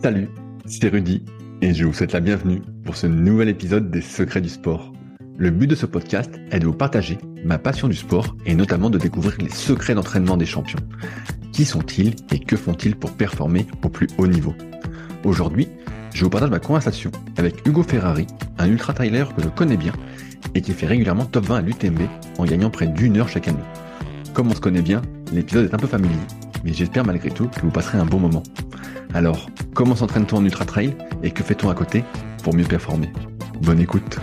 Salut, c'est Rudy et je vous souhaite la bienvenue pour ce nouvel épisode des Secrets du sport. Le but de ce podcast est de vous partager ma passion du sport et notamment de découvrir les secrets d'entraînement des champions. Qui sont-ils et que font-ils pour performer au plus haut niveau? Aujourd'hui, je vous partage ma conversation avec Hugo Ferrari, un ultra-trailer que je connais bien et qui fait régulièrement top 20 à l'UTMB en gagnant près d'une heure chaque année. Comme on se connaît bien, l'épisode est un peu familier, mais j'espère malgré tout que vous passerez un bon moment. Alors, comment s'entraîne-t-on en ultra trail et que fait-on à côté pour mieux performer? Bonne écoute.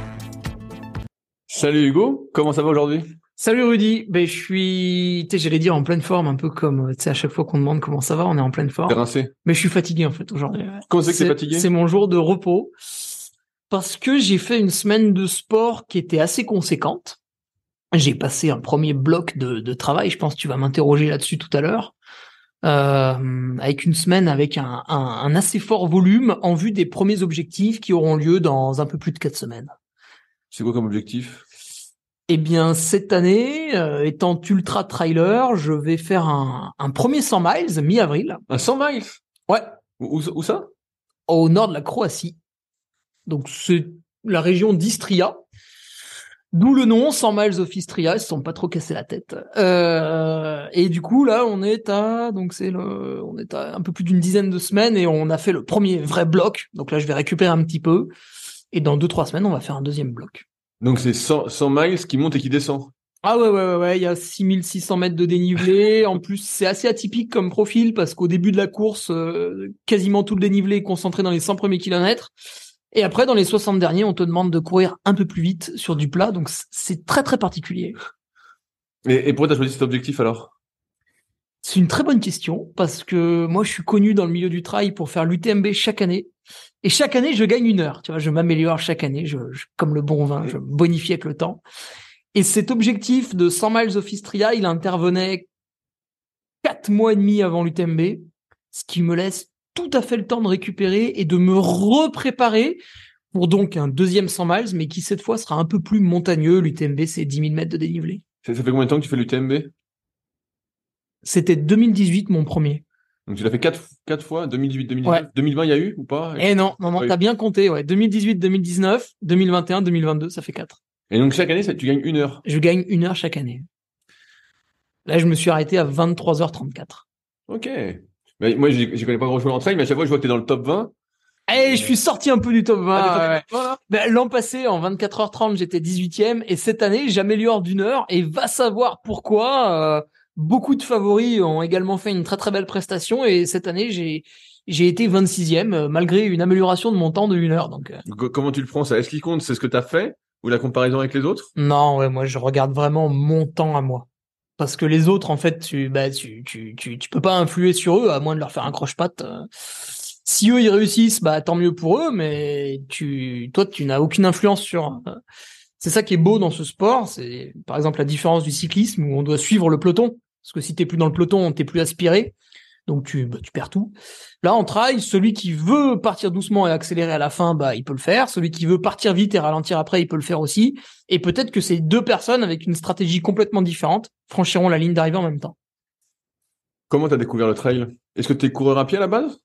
Salut Hugo, comment ça va aujourd'hui? Salut Rudy, ben je suis, j'allais dire en pleine forme, un peu comme, tu sais, à chaque fois qu'on demande comment ça va, on est en pleine forme. rincé. Mais je suis fatigué en fait aujourd'hui. Comment c'est que t'es fatigué? C'est mon jour de repos parce que j'ai fait une semaine de sport qui était assez conséquente. J'ai passé un premier bloc de, de travail. Je pense que tu vas m'interroger là-dessus tout à l'heure. Euh, avec une semaine avec un, un, un, assez fort volume en vue des premiers objectifs qui auront lieu dans un peu plus de quatre semaines. C'est quoi comme objectif? Eh bien, cette année, euh, étant ultra trailer, je vais faire un, un premier 100 miles mi-avril. Un 100 miles? Ouais. Où, où ça? Au nord de la Croatie. Donc c'est la région d'Istria. D'où le nom 100 miles of Istria, ils se sont pas trop cassés la tête. Euh, et du coup là, on est à donc c'est le, on est à un peu plus d'une dizaine de semaines et on a fait le premier vrai bloc. Donc là, je vais récupérer un petit peu et dans deux trois semaines, on va faire un deuxième bloc. Donc c'est 100, 100 miles qui monte et qui descend. Ah ouais ouais ouais, ouais. il y a 6600 mètres de dénivelé. en plus, c'est assez atypique comme profil parce qu'au début de la course, euh, quasiment tout le dénivelé est concentré dans les 100 premiers kilomètres. Et après, dans les 60 derniers, on te demande de courir un peu plus vite sur du plat, donc c'est très très particulier. Et, et pourquoi t'as choisi cet objectif alors? C'est une très bonne question, parce que moi je suis connu dans le milieu du trail pour faire l'UTMB chaque année. Et chaque année, je gagne une heure. Tu vois, je m'améliore chaque année, je, je, comme le bon vin, je bonifie avec le temps. Et cet objectif de 100 miles of Istria, il intervenait quatre mois et demi avant l'UTMB, ce qui me laisse tout à fait le temps de récupérer et de me repréparer pour donc un deuxième 100 miles, mais qui cette fois sera un peu plus montagneux. L'UTMB, c'est 10 000 mètres de dénivelé. Ça fait combien de temps que tu fais l'UTMB C'était 2018 mon premier. Donc tu l'as fait quatre, quatre fois, 2018, 2019, ouais. 2020 il y a eu ou pas? Eh non, non, non, t'as bien compté, ouais. 2018, 2019, 2021, 2022, ça fait quatre. Et donc chaque année, ça, tu gagnes une heure? Je gagne une heure chaque année. Là, je me suis arrêté à 23h34. Ok. Mais moi, je connais pas grand chose en trail, mais à chaque fois, je vois que tu es dans le top 20. Eh, je suis sorti un peu du top 20. Ah, ouais. ben, L'an passé, en 24h30, j'étais 18e. Et cette année, j'améliore d'une heure. Et va savoir pourquoi. Euh, beaucoup de favoris ont également fait une très très belle prestation. Et cette année, j'ai j'ai été 26e, malgré une amélioration de mon temps de une heure. Donc, euh... Comment tu le prends ça? Est-ce qu'il compte? C'est ce que tu as fait? Ou la comparaison avec les autres? Non, ouais, moi, je regarde vraiment mon temps à moi parce que les autres en fait tu bah tu tu tu tu peux pas influer sur eux à moins de leur faire un croche-patte si eux ils réussissent bah tant mieux pour eux mais tu toi tu n'as aucune influence sur c'est ça qui est beau dans ce sport c'est par exemple la différence du cyclisme où on doit suivre le peloton. Parce que si t'es plus dans le peloton t'es plus aspiré donc tu bah, tu perds tout là en trail celui qui veut partir doucement et accélérer à la fin bah il peut le faire celui qui veut partir vite et ralentir après il peut le faire aussi et peut-être que ces deux personnes avec une stratégie complètement différente franchiront la ligne d'arrivée en même temps. Comment t'as découvert le trail? Est-ce que t'es coureur à pied à la base?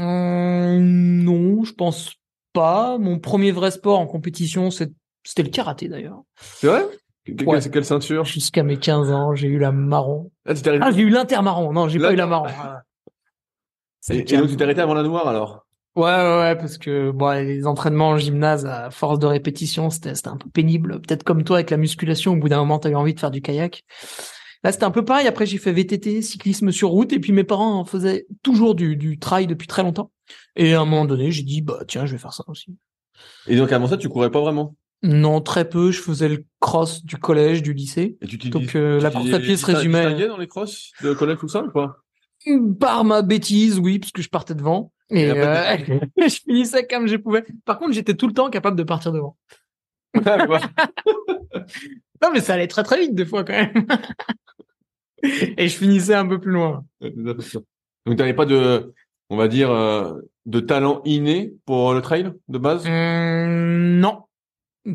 Euh, Non, je pense pas. Mon premier vrai sport en compétition, c'était le karaté d'ailleurs. C'est vrai? Ouais. Quelle ceinture? Jusqu'à mes 15 ans, j'ai eu la marron. Ah, ah j'ai eu l'intermarron. Non, j'ai pas eu la marron. et, et donc tu t'es arrêté avant la noire alors? Ouais, ouais, ouais, parce que bon, les entraînements en gymnase à force de répétition, c'était un peu pénible. Peut-être comme toi avec la musculation, au bout d'un moment, t'as eu envie de faire du kayak. Là, c'était un peu pareil. Après, j'ai fait VTT, cyclisme sur route, et puis mes parents faisaient toujours du, du trail depuis très longtemps. Et à un moment donné, j'ai dit, bah tiens, je vais faire ça aussi. Et donc avant ça, tu courais pas vraiment? Non, très peu. Je faisais le cross du collège, du lycée. Et tu donc euh, la course à pied se résumait. Tu dans les crosses de collège tout ça ou pas? Par ma bêtise, oui, parce que je partais devant. Et, et euh, je finissais comme je pouvais. Par contre, j'étais tout le temps capable de partir devant. non, mais ça allait très très vite des fois quand même. et je finissais un peu plus loin. Donc, t'avais pas de, on va dire, euh, de talent inné pour le trail de base? Mmh, Non.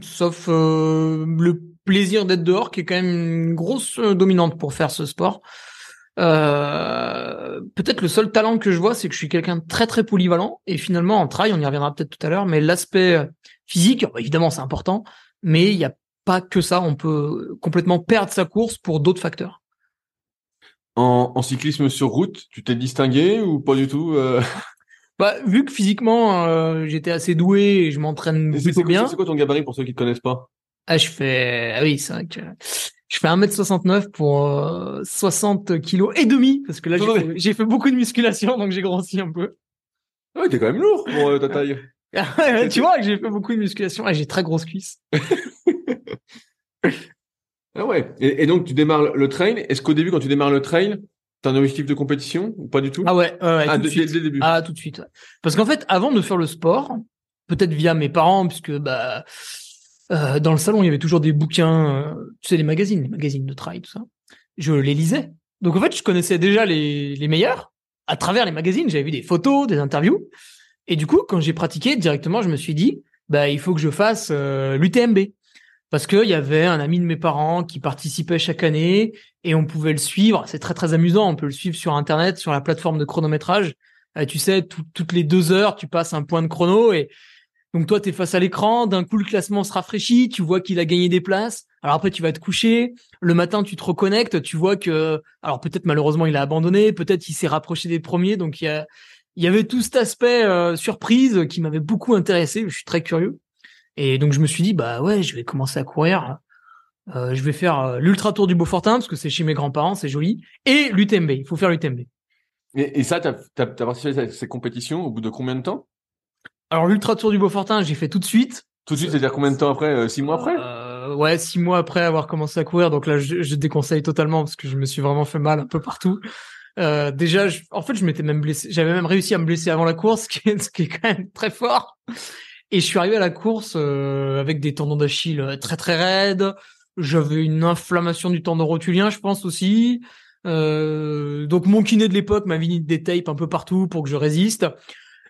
Sauf euh, le plaisir d'être dehors, qui est quand même une grosse dominante pour faire ce sport. Euh, peut-être le seul talent que je vois, c'est que je suis quelqu'un de très très polyvalent. Et finalement, en trail, on y reviendra peut-être tout à l'heure, mais l'aspect physique, évidemment, c'est important, mais il n'y a pas que ça. On peut complètement perdre sa course pour d'autres facteurs. En, cyclisme sur route, tu t'es distingué ou pas du tout euh? Bah, vu que physiquement euh, j'étais assez doué et je m'entraîne plutôt bien. C'est quoi ton gabarit pour ceux qui te connaissent pas? Ah, je fais ah oui, c'est vrai que je fais 1m69 pour 60 euh, kilos et demi parce que là j'ai fait, beaucoup de musculation donc j'ai grossi un peu. Ah ouais, t'es quand même lourd pour ta taille. tu vois que j'ai fait beaucoup de musculation et j'ai très grosses cuisses. Ah ouais. Et, donc tu démarres le trail. Est-ce qu'au début, quand tu démarres le trail, t'as un objectif de compétition ou pas du tout? Ah ouais, ouais, ah, tout de suite. Dès le début. Ah tout de suite. Parce qu'en fait, avant de faire le sport, peut-être via mes parents, puisque bah euh, dans le salon il y avait toujours des bouquins, euh, tu sais les magazines, les magazines de trail, tout ça. Je les lisais. Donc en fait, je connaissais déjà les, les meilleurs à travers les magazines. J'avais vu des photos, des interviews. Et du coup, quand j'ai pratiqué directement, je me suis dit, bah il faut que je fasse euh, l'UTMB parce qu'il y avait un ami de mes parents qui participait chaque année et on pouvait le suivre. C'est très très amusant. On peut le suivre sur Internet, sur la plateforme de chronométrage. Euh, tu sais, toutes les deux heures, tu passes un point de chrono et donc toi, tu es face à l'écran. D'un coup, le classement se rafraîchit. Tu vois qu'il a gagné des places. Alors après, tu vas te coucher. Le matin, tu te reconnectes. Tu vois que, alors peut-être malheureusement, il a abandonné. Peut-être il s'est rapproché des premiers. Donc il y, a, y avait tout cet aspect euh, surprise qui m'avait beaucoup intéressé. Je suis très curieux. Et donc je me suis dit bah ouais, je vais commencer à courir. Euh, je vais faire euh, l'ultra tour du Beaufortin parce que c'est chez mes grands-parents, c'est joli. Et l'UTMB, il faut faire l'UTMB. Et, et ça, t'as as, participé à ces compétitions au bout de combien de temps? Alors l'ultra tour du Beaufortin, j'ai fait tout de suite. Tout de suite, c'est-à-dire combien de temps après euh, Six mois après? Euh, Ouais, six mois après avoir commencé à courir. Donc là, je, je, déconseille totalement parce que je me suis vraiment fait mal un peu partout. Euh, déjà, je, en fait, je m'étais même blessé. J'avais même réussi à me blesser avant la course, ce qui est, ce qui est quand même très fort. Et je suis arrivé à la course euh, avec des tendons d'Achille euh, très très raides. J'avais une inflammation du tendon rotulien, je pense aussi. Euh, donc mon kiné de l'époque m'a mis des tapes un peu partout pour que je résiste.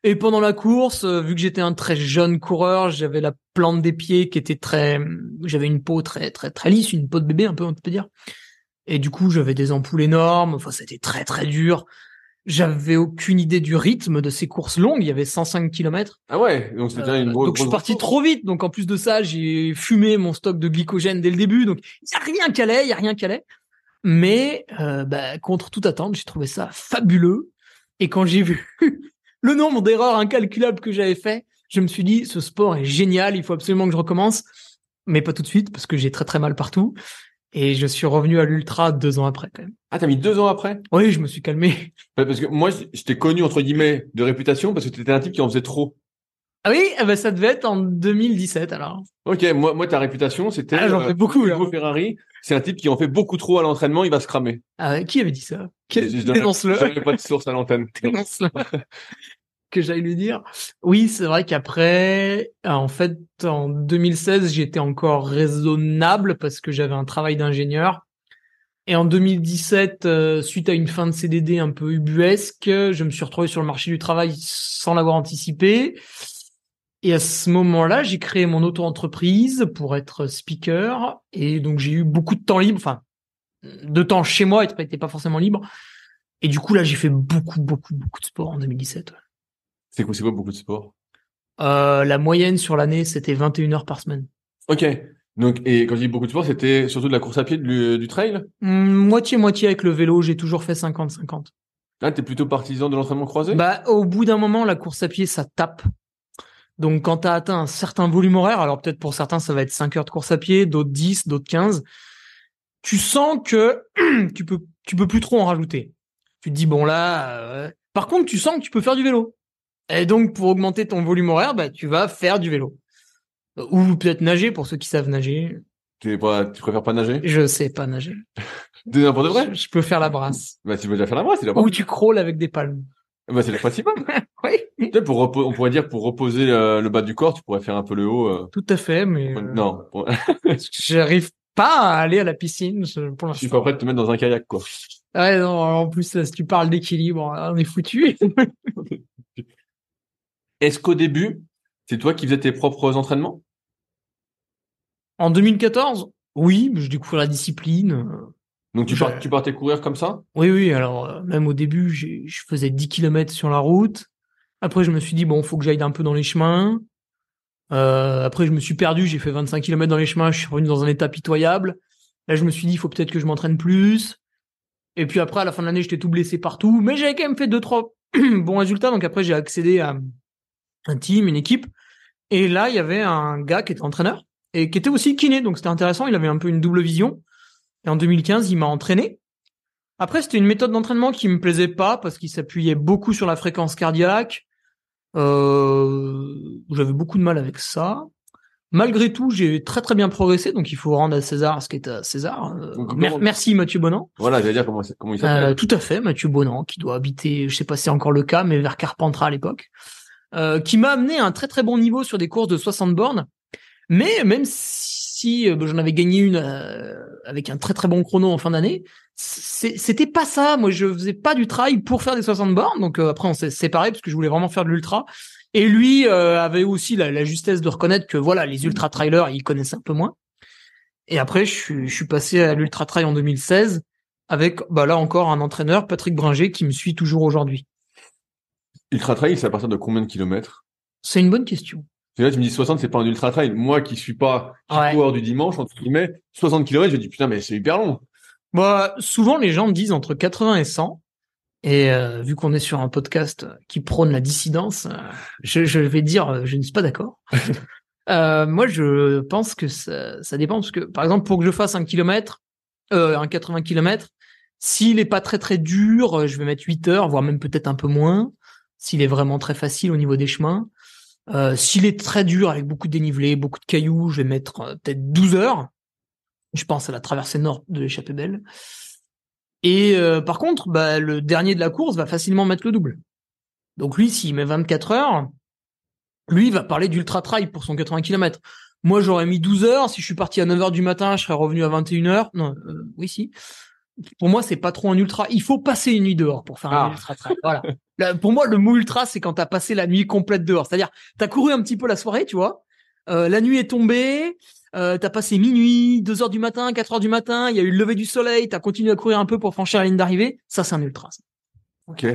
Et pendant la course, vu que j'étais un très jeune coureur, j'avais la plante des pieds qui était très, j'avais une peau très très très lisse, une peau de bébé un peu on peut dire. Et du coup, j'avais des ampoules énormes. Enfin, c'était très très dur. J'avais aucune idée du rythme de ces courses longues. Il y avait 105 km. Ah ouais, donc c'était une euh, grosse. Donc je suis parti trop vite. Donc en plus de ça, j'ai fumé mon stock de glycogène dès le début. Donc il y a rien qui allait, il y a rien qui allait. Mais euh, bah, contre toute attente, j'ai trouvé ça fabuleux. Et quand j'ai vu le nombre d'erreurs incalculables que j'avais fait, je me suis dit ce sport est génial. Il faut absolument que je recommence, mais pas tout de suite parce que j'ai très très mal partout. Et je suis revenu à l'ultra deux ans après, quand même. Ah, t'as mis deux ans après? Oui, je me suis calmé. Parce que moi, je t'ai connu, entre guillemets, de réputation parce que tu étais un type qui en faisait trop. Ah oui, eh ben, ça devait être en 2017, alors. Ok, moi, moi ta réputation, c'était... Ah, j'en fais beaucoup, là. Ferrari, c'est un type qui en fait beaucoup trop à l'entraînement, il va se cramer. Ah, qui avait dit ça? Dénonce-le. J'avais pas de source à l'antenne. Dénonce-le que j'aille lui dire. Oui, c'est vrai qu'après, en fait, en 2016, j'étais encore raisonnable parce que j'avais un travail d'ingénieur. Et en 2017, euh, suite à une fin de CDD un peu ubuesque, je me suis retrouvé sur le marché du travail sans l'avoir anticipé. Et à ce moment-là, j'ai créé mon auto-entreprise pour être speaker. Et donc, j'ai eu beaucoup de temps libre, enfin, de temps chez moi, n'était pas forcément libre. Et du coup, là, j'ai fait beaucoup, beaucoup, beaucoup de sport en 2017. C'est quoi, c'est quoi beaucoup de sport? Euh, La moyenne sur l'année, c'était 21 heures par semaine. Ok. Donc, et quand je dis beaucoup de sport, c'était surtout de la course à pied, du, du trail? Moitié-moitié avec le vélo, j'ai toujours fait 50-50. Ah, t'es plutôt partisan de l'entraînement croisé? Bah, au bout d'un moment, la course à pied, ça tape. Donc, quand t'as atteint un certain volume horaire, alors peut-être pour certains, ça va être 5 heures de course à pied, d'autres 10, d'autres 15, tu sens que tu peux, tu peux plus trop en rajouter. Tu te dis, bon là, euh, par contre, tu sens que tu peux faire du vélo. Et donc, pour augmenter ton volume horaire, bah, tu vas faire du vélo. Ou peut-être nager pour ceux qui savent nager. Tu, pas, tu préfères pas nager? Je sais pas nager. de n'importe vrai? Je, peux faire la brasse. Bah, tu peux déjà faire la brasse, c'est Ou tu crawles avec des palmes. Bah, c'est le principal. oui. pour on pourrait dire pour reposer le, bas du corps, tu pourrais faire un peu le haut. Euh. Tout à fait, mais. Non. J'arrive pas à aller à la piscine pour l'instant. Tu suis pas prêt de te mettre dans un kayak, quoi. Ouais, non, en plus, si tu parles d'équilibre, on est foutu. Est-ce qu'au début, c'est toi qui faisais tes propres entraînements? En 2014, oui, je découvre la discipline. Donc tu, tu partais courir comme ça? Oui, oui. Alors euh, même au début, je faisais 10 km sur la route. Après, je me suis dit bon, faut que j'aille un peu dans les chemins. Euh, après, je me suis perdu. J'ai fait 25 km dans les chemins. Je suis revenu dans un état pitoyable. Là, je me suis dit, il faut peut-être que je m'entraîne plus. Et puis après, à la fin de l'année, j'étais tout blessé partout, mais j'avais quand même fait deux trois bons résultats. Donc après, j'ai accédé à un team, une équipe. Et là, il y avait un gars qui était entraîneur et qui était aussi kiné. Donc c'était intéressant. Il avait un peu une double vision. Et en 2015, il m'a entraîné. Après, c'était une méthode d'entraînement qui me plaisait pas parce qu'il s'appuyait beaucoup sur la fréquence cardiaque. Euh, J'avais beaucoup de mal avec ça. Malgré tout, j'ai très très bien progressé, donc il faut rendre à César ce qui est à César. Euh, merci Mathieu Bonan. Voilà, j'allais dire comment, comment il s'appelle. Euh, tout à fait, Mathieu Bonan, qui doit habiter, je sais pas si c'est encore le cas, mais vers Carpentras à l'époque, euh, qui m'a amené à un très très bon niveau sur des courses de 60 bornes. Mais même si euh, j'en avais gagné une euh, avec un très très bon chrono en fin d'année, c'était pas ça. Moi, je faisais pas du trail pour faire des 60 bornes. Donc après, on s'est séparés parce que je voulais vraiment faire de l'ultra. Et lui avait aussi la, la, justesse de reconnaître que voilà, les ultra trailers, il connaissait un peu moins. Et après, je suis, je suis passé à l'ultra trail en 2016 avec bah là encore un entraîneur, Patrick Bringer, qui me suit toujours aujourd'hui. Ultra trail, c'est à partir de combien de kilomètres? C'est une bonne question. là, tu me dis 60, c'est pas un ultra trail. Moi, qui suis pas coureur du dimanche, entre guillemets, 60 km, je dis putain, mais c'est hyper long. Bah, souvent, les gens me disent entre 80 et 100. Et euh, vu qu'on est sur un podcast qui prône la dissidence, euh, je, je, vais dire, euh, je ne suis pas d'accord. moi, je pense que ça, ça, dépend parce que, par exemple, pour que je fasse un kilomètre, un 80 km, s'il est pas très très dur, je vais mettre 8 heures, voire même peut-être un peu moins. S'il est vraiment très facile au niveau des chemins, s'il est très dur avec beaucoup de dénivelé, beaucoup de cailloux, je vais mettre peut-être 12 heures. Je pense à la traversée nord de l'échappée belle. Et euh, par contre, bah, le dernier de la course va facilement mettre le double. Donc lui, s'il met 24 heures, lui il va parler d'ultra trail pour son 80 km. Moi, j'aurais mis 12 heures. Si je suis parti à 9 heures du matin, je serais revenu à 21 heures. Non, euh, oui, si. Pour moi, c'est pas trop un ultra. Il faut passer une nuit dehors pour faire un ah. ultra trail. Voilà. pour moi, le mot ultra, c'est quand t'as passé la nuit complète dehors. C'est-à-dire, t'as couru un petit peu la soirée, tu vois. Euh, la nuit est tombée, euh, t'as passé minuit, 2 heures du matin, 4 heures du matin, il y a eu le lever du soleil, t'as continué à courir un peu pour franchir la ligne d'arrivée, ça c'est un ultra. Ok,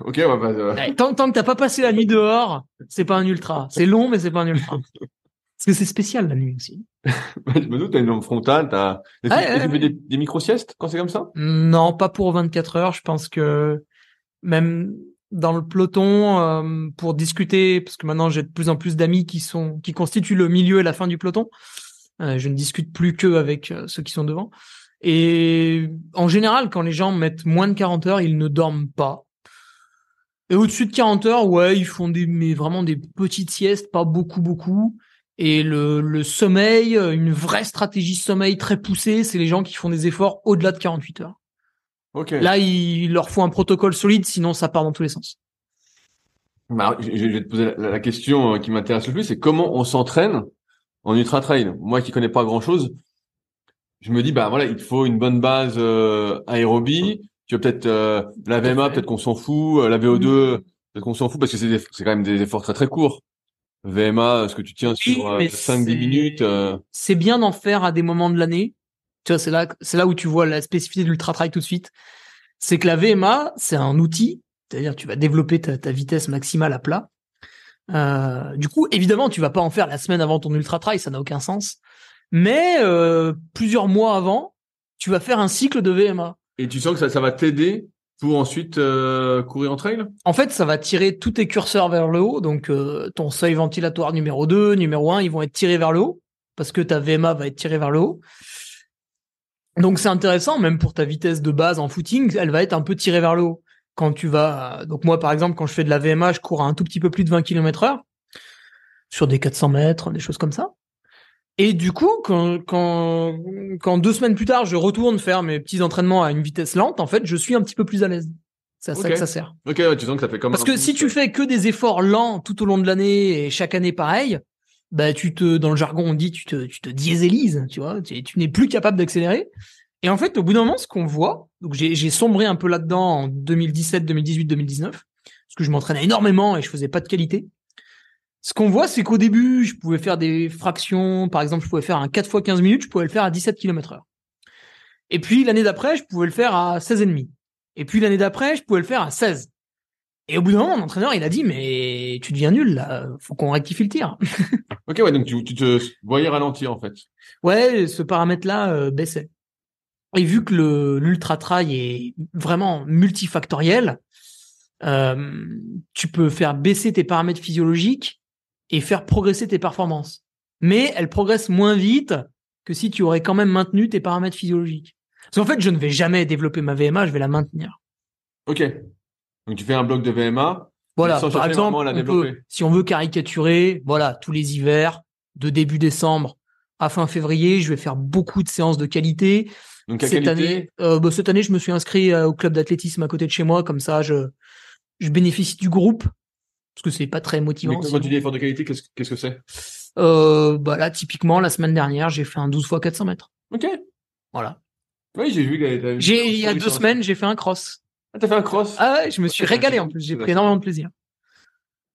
ok, on va pas. tant, tant que t'as pas passé la nuit dehors, c'est pas un ultra. C'est long, mais c'est pas un ultra. Parce que c'est spécial la nuit aussi. je me doute, t'as une lampe frontale, t'as. tu fais des, des micro siestes quand c'est comme ça? Non, pas pour 24 heures. Je pense que même dans le peloton euh, pour discuter, parce que maintenant j'ai de plus en plus d'amis qui sont qui constituent le milieu et la fin du peloton. Euh, je ne discute plus que avec euh, ceux qui sont devant. Et en général, quand les gens mettent moins de 40 heures, ils ne dorment pas. Et au-dessus de 40 heures, ouais, ils font des, mais vraiment des petites siestes, pas beaucoup, beaucoup. Et le, le sommeil, une vraie stratégie sommeil très poussée, c'est les gens qui font des efforts au-delà de 48 heures. Okay. Là, il leur faut un protocole solide, sinon ça part dans tous les sens. Bah, je vais te poser la question euh, qui m'intéresse le plus, c'est comment on s'entraîne en ultra trail. Moi qui connais pas grand chose, je me dis bah voilà, il faut une bonne base euh, aérobie. Tu veux peut-être euh, la VMA, peut-être qu'on s'en fout. Euh, la VO2, peut-être qu'on s'en fout parce que c'est c'est quand même des efforts très très courts. VMA, ce que tu tiens sur 5-10 minutes. C'est bien d'en faire à des moments de l'année. Tu vois, c'est là, c'est là où tu vois la spécificité de l'ultra trail tout de suite. C'est que la VMA, c'est un outil, c'est-à-dire tu vas développer ta, ta vitesse maximale à plat. Euh, du coup, évidemment, tu vas pas en faire la semaine avant ton ultra trail, ça n'a aucun sens. Mais euh, plusieurs mois avant, tu vas faire un cycle de VMA. Et tu sens que ça, ça va t'aider pour ensuite euh, courir en trail? En fait, ça va tirer tous tes curseurs vers le haut. Donc, euh, ton seuil ventilatoire numéro 2, numéro 1, ils vont être tirés vers le haut parce que ta VMA va être tirée vers le haut. Donc, c'est intéressant, même pour ta vitesse de base en footing, elle va être un peu tirée vers le haut quand tu vas, donc moi par exemple quand je fais de la VMA, je cours à un tout petit peu plus de 20 km heure sur des 400 mètres, des choses comme ça. Et du coup, quand, quand, quand deux semaines plus tard, je retourne faire mes petits entraînements à une vitesse lente, en fait, je suis un petit peu plus à l'aise. C'est à ça que ça sert. Ok, ouais, tu sens que ça fait comme Parce que si tu fais que des efforts lents tout au long de l'année et chaque année pareil, bah tu te, dans le jargon on dit, tu te, tu te diéselises, tu vois, tu, tu n'es plus capable d'accélérer. Et en fait, au bout d'un moment, ce qu'on voit, donc j'ai sombré un peu là-dedans en 2017, 2018, 2019, parce que je m'entraînais énormément et je faisais pas de qualité. Ce qu'on voit, c'est qu'au début, je pouvais faire des fractions. Par exemple, je pouvais faire un 4 x 15 minutes, je pouvais le faire à 17 km heure. Et puis l'année d'après, je pouvais le faire à 16,5. Et puis l'année d'après, je pouvais le faire à 16. Et au bout d'un moment, mon entraîneur, il a dit, mais tu deviens nul, là. Faut qu'on rectifie le tir. ok, ouais, donc tu, tu te voyais ralentir, en fait. Ouais, ce paramètre-là euh, baissait. Et vu que le l'ultra trail est vraiment multifactoriel, euh, tu peux faire baisser tes paramètres physiologiques et faire progresser tes performances. Mais elles progressent moins vite que si tu aurais quand même maintenu tes paramètres physiologiques. Parce qu'en fait, je ne vais jamais développer ma VMA, je vais la maintenir. Ok. Donc tu fais un bloc de VMA. Voilà, par exemple, si on veut caricaturer, voilà, tous les hivers, de début décembre à fin février, je vais faire beaucoup de séances de qualité. Donc cette année, euh, bah, cette année, je me suis inscrit euh, au club d'athlétisme à côté de chez moi, comme ça, je je bénéficie du groupe parce que c'est pas très motivant. Mais quand tu dis effort de qualité, qu'est-ce qu'est-ce que c'est? Euh, Bah là, typiquement, la semaine dernière, j'ai fait un 12 x 400 mètres. Ok. Voilà. Oui, j'ai vu il y a deux semaines, j'ai fait un cross. Ah, t'as fait un cross Ah ouais, je me suis régalé en plus. J'ai pris énormément de plaisir.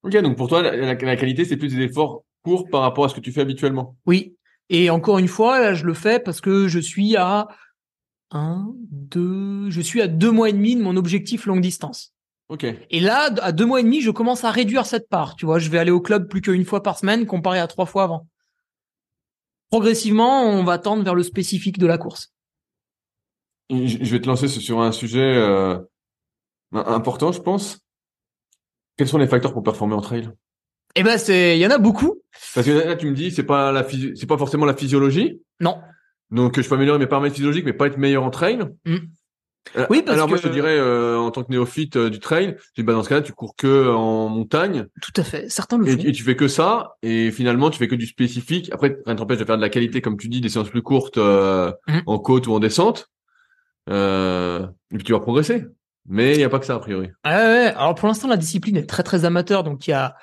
Ok, donc pour toi, la, qualité, c'est plus des efforts courts par rapport à ce que tu fais habituellement. Oui. Et encore une fois, là, je le fais parce que je suis à un, deux, je suis à deux mois et demi de mon objectif longue distance. Ok. Et là, à deux mois et demi, je commence à réduire cette part. Tu vois, je vais aller au club plus qu'une fois par semaine comparé à trois fois avant. Progressivement, on va tendre vers le spécifique de la course. Je vais te lancer sur un sujet euh, important, je pense. Quels sont les facteurs pour performer en trail? Eh ben, c'est, il y en a beaucoup. Parce que là, tu me dis, c'est pas la c'est pas forcément la physiologie. Non. Donc, je peux améliorer mes paramètres physiologiques, mais pas être meilleur en trail. Mm. Euh, oui, parce Alors moi, je te dirais, euh, en tant que néophyte euh, du trail, tu bah, dans ce cas-là, tu cours que en montagne. Tout à fait. Certains le et, font. Et tu fais que ça, et finalement, tu fais que du spécifique. Après, rien t'empêche de faire de la qualité, comme tu dis, des séances plus courtes mm. en côte ou en descente. et puis tu vas progresser. Mais il n'y a pas que ça, a priori. Ouais, ouais. Alors pour l'instant, la discipline est très très amateur, donc il y a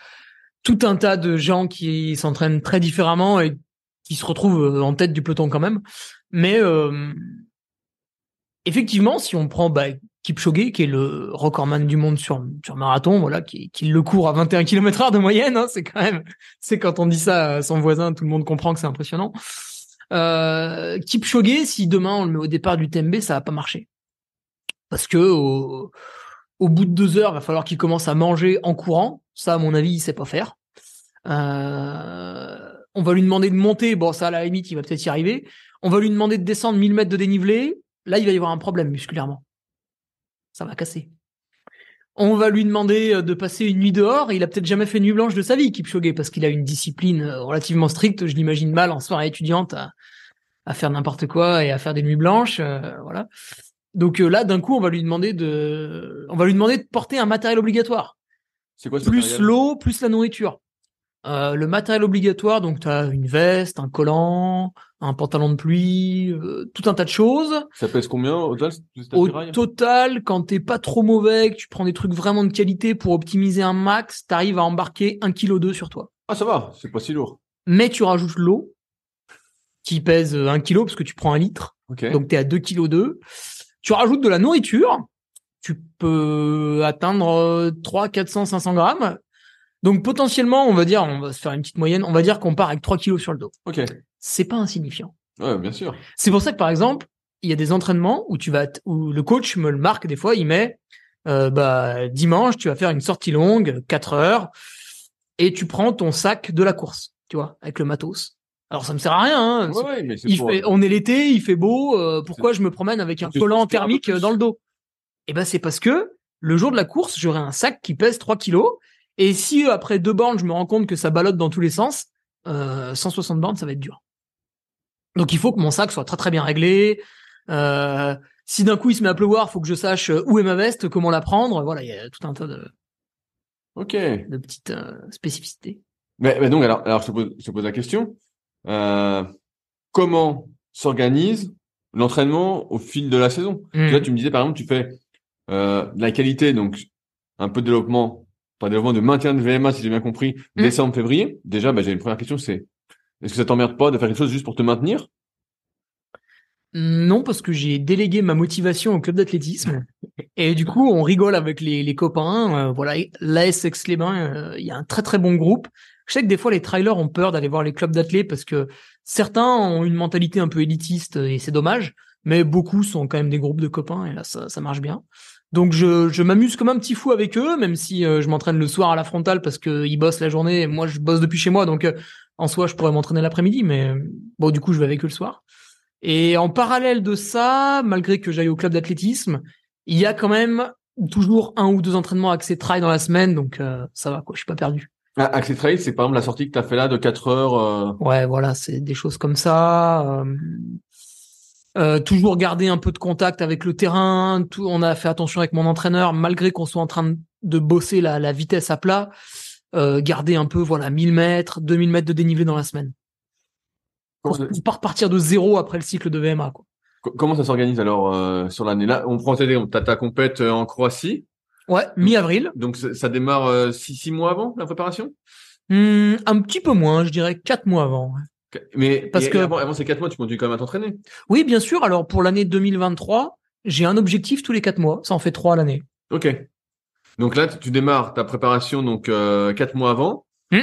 tout un tas de gens qui s'entraînent très différemment et qui se retrouvent en tête du peloton quand même. Mais euh, effectivement, si on prend bah, Kipchoge, qui est le recordman du monde sur, sur marathon, voilà, qui, le court à 21 km heure de moyenne, hein, c'est quand même, c'est quand on dit ça à son voisin, tout le monde comprend que c'est impressionnant. Euh, Kipchoge, si demain on le met au départ du TMB, ça va pas marcher. Parce que au, bout de deux heures, il va falloir qu'il commence à manger en courant. Ça, à mon avis, il sait pas faire. Euh, on va lui demander de monter. Bon, ça, à la limite, il va peut-être y arriver. On va lui demander de descendre 1000 mètres de dénivelé. Là, il va y avoir un problème musculairement. Ça va casser. On va lui demander euh, de passer une nuit dehors. Il a peut-être jamais fait nuit blanche de sa vie, Kipchoge, parce qu'il a une discipline euh, relativement stricte. Je l'imagine mal en soirée étudiante à, faire n'importe quoi et à faire des nuits blanches. Voilà. Donc là, d'un coup, on va lui demander de, on va lui demander de porter un matériel obligatoire. C'est quoi Plus l'eau, plus la nourriture. Euh, le matériel obligatoire, donc tu as une veste, un collant, un pantalon de pluie, euh, tout un tas de choses. Ça pèse combien au total Au total, quand t'es pas trop mauvais, que tu prends des trucs vraiment de qualité pour optimiser un max, t'arrives à embarquer un kilo deux sur toi. Ah ça va, c'est pas si lourd. Mais tu rajoutes l'eau, qui pèse un kilo parce que tu prends un litre. Donc t'es à 2 kg 2. Tu rajoutes de la nourriture, tu peux atteindre 3, 400, 500 grammes. Donc potentiellement, on va dire, on va se faire une petite moyenne, on va dire qu'on part avec 3 kilos sur le dos. Ok. C'est pas insignifiant. Ouais, bien sûr. C'est pour ça que par exemple, il y a des entraînements où tu vas, où le coach me le marque des fois, il met, euh, bah dimanche, tu vas faire une sortie longue, 4 heures, et tu prends ton sac de la course, tu vois, avec le matos. Alors ça me sert à rien. Hein. Ouais, mais il fait, on est l'été, il fait beau. Euh, pourquoi je me promène avec un collant thermique dans le dos? Eh ben c'est parce que le jour de la course, j'aurai un sac qui pèse 3 kilos et si euh, après deux bornes, je me rends compte que ça ballotte dans tous les sens, euh, 160 bornes, ça va être dur. Donc il faut que mon sac soit très très bien réglé. Euh, si d'un coup il se met à pleuvoir, faut que je sache euh, où est ma veste, comment la prendre. Voilà, il y a tout un tas de, ok, de petites spécificités. Mais, mais, donc alors, alors je te pose, je te pose la question. Comment s'organise l'entraînement au fil de la saison? Là, hmm. tu me disais par exemple, tu fais de la qualité, donc un peu de développement pas développement de maintien de VMA, si j'ai bien compris, mm. décembre, février. Déjà, bah, j'ai une première question, c'est est-ce que ça t'emmerde pas de faire quelque chose juste pour te maintenir? Non, parce que j'ai délégué ma motivation au club d'athlétisme. Et du coup, on rigole avec les, les copains. Euh, voilà, l'AS Aix-les-Bains, euh, il y a un très très bon groupe. Je sais que des fois, les trailers ont peur d'aller voir les clubs d'athlètes parce que certains ont une mentalité un peu élitiste et c'est dommage. mais beaucoup sont quand même des groupes de copains et là ça, marche bien. Donc je, je m'amuse comme un petit fou avec eux, même si euh, je m'entraîne le soir à la frontale parce que ils bossent la journée et moi je bosse depuis chez moi, donc euh, en soi je pourrais m'entraîner l'après-midi, mais euh, bon du coup je vais avec eux le soir. Et en parallèle de ça, malgré que j'aille au club d'athlétisme, il y a quand même toujours un ou deux entraînements accès trail dans la semaine, donc ça va quoi, je suis pas perdu. Ah, accès trail, c'est par exemple la sortie que tu as fait là de 4 heures. Ouais, voilà, c'est des choses comme ça. Euh, toujours garder un peu de contact avec le terrain. Tout, on a fait attention avec mon entraîneur, malgré qu'on soit en train de bosser la, la vitesse à plat, euh, garder un peu voilà 1000 mètres, 2000 mètres de dénivelé dans la semaine. Pour, pour pas repartir de zéro après le cycle de VMA. Quoi. Comment ça s'organise alors euh, sur l'année? Là, on prend ta, ta compète en Croatie. Ouais, mi-avril. Donc ça, démarre six, six mois avant la préparation? Mmh, Un petit peu moins, je dirais quatre mois avant. Mais parce que avant, ces quatre mois, tu continues quand même à t'entraîner? Oui, bien sûr. Alors pour l'année 2023, j'ai un objectif tous les quatre mois. Ça en fait trois à l'année. Ok. Donc là, tu démarres ta préparation donc euh, quatre mois avant. Hmm.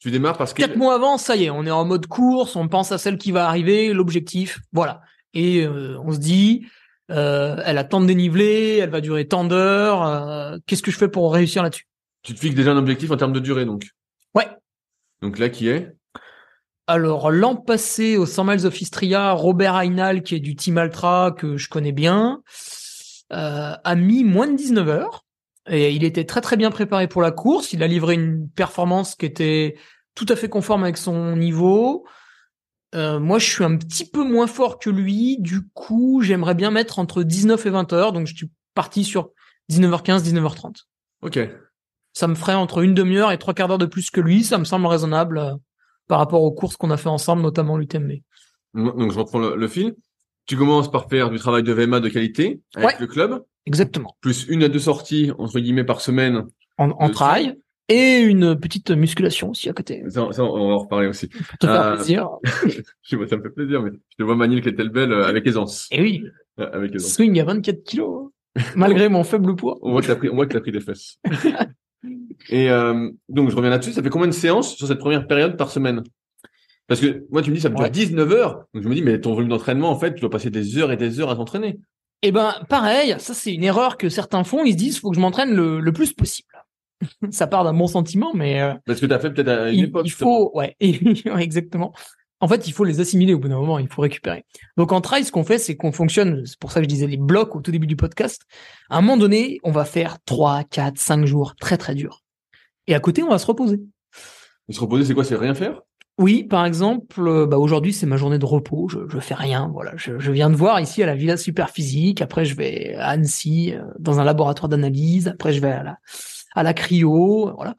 Tu démarres parce que quatre mois avant, ça y est, on est en mode course, on pense à celle qui va arriver, l'objectif, voilà. Et euh, on se dit, euh, elle a tant de dénivelé, elle va durer tant d'heures. Euh, qu'est-ce que je fais pour réussir là-dessus? Tu te fixes déjà un objectif en termes de durée, donc? Ouais. Donc là, qui est? Alors l'an passé au 100 miles of Istria, Robert Aynal, qui est du Team Ultra que je connais bien, euh, a mis moins de 19 heures et il était très très bien préparé pour la course. Il a livré une performance qui était tout à fait conforme avec son niveau. Euh, moi, je suis un petit peu moins fort que lui. Du coup, j'aimerais bien mettre entre 19 et 20 heures. Donc, je suis parti sur 19h15, 19h30. Ok. Ça me ferait entre une demi-heure et trois quarts d'heure de plus que lui. Ça me semble raisonnable par rapport aux courses qu'on a fait ensemble, notamment l'UTMB. Donc je reprends le, fil. Tu commences par faire du travail de VMA de qualité avec le club. Exactement. Plus une à deux sorties entre guillemets par semaine. En, en trail et une petite musculation aussi à côté. Ça, on va en reparler aussi. Pour te faire euh, plaisir. je vois, ça me fait plaisir, mais je te vois manier le kettlebell euh, avec aisance. Et oui. avec aisance. Swing à 24 kilos, malgré mon faible poids. On voit que t'as pris, on voit que t'as pris des fesses. Et euh, donc je reviens là-dessus. Ça fait combien de séances sur cette première période par semaine? Parce que moi tu me dis ça me dure 19 heures. Donc je me dis mais ton volume d'entraînement en fait tu dois passer des heures et des heures à t'entraîner. Eh ben pareil, ça c'est une erreur que certains font. Ils se disent faut que je m'entraîne le, le plus possible. ça part d'un bon sentiment, mais euh, parce que tu as fait peut-être à une il, époque. Il faut ouais exactement en fait, il faut les assimiler au bout d'un moment, il faut récupérer. Donc en trail, ce qu'on fait, c'est qu'on fonctionne, c'est pour ça que je disais les blocs au tout début du podcast. À un moment donné, on va faire 3, 4, 5 jours très très durs. Et à côté, on va se reposer. Et se reposer, c'est quoi? C'est rien faire? Oui, par exemple, euh, bah aujourd'hui c'est ma journée de repos, je, je fais rien, voilà. Je, je, viens de voir ici à la Villa Superphysique, après je vais à Annecy euh, dans un laboratoire d'analyse, après je vais à la à la cryo, voilà.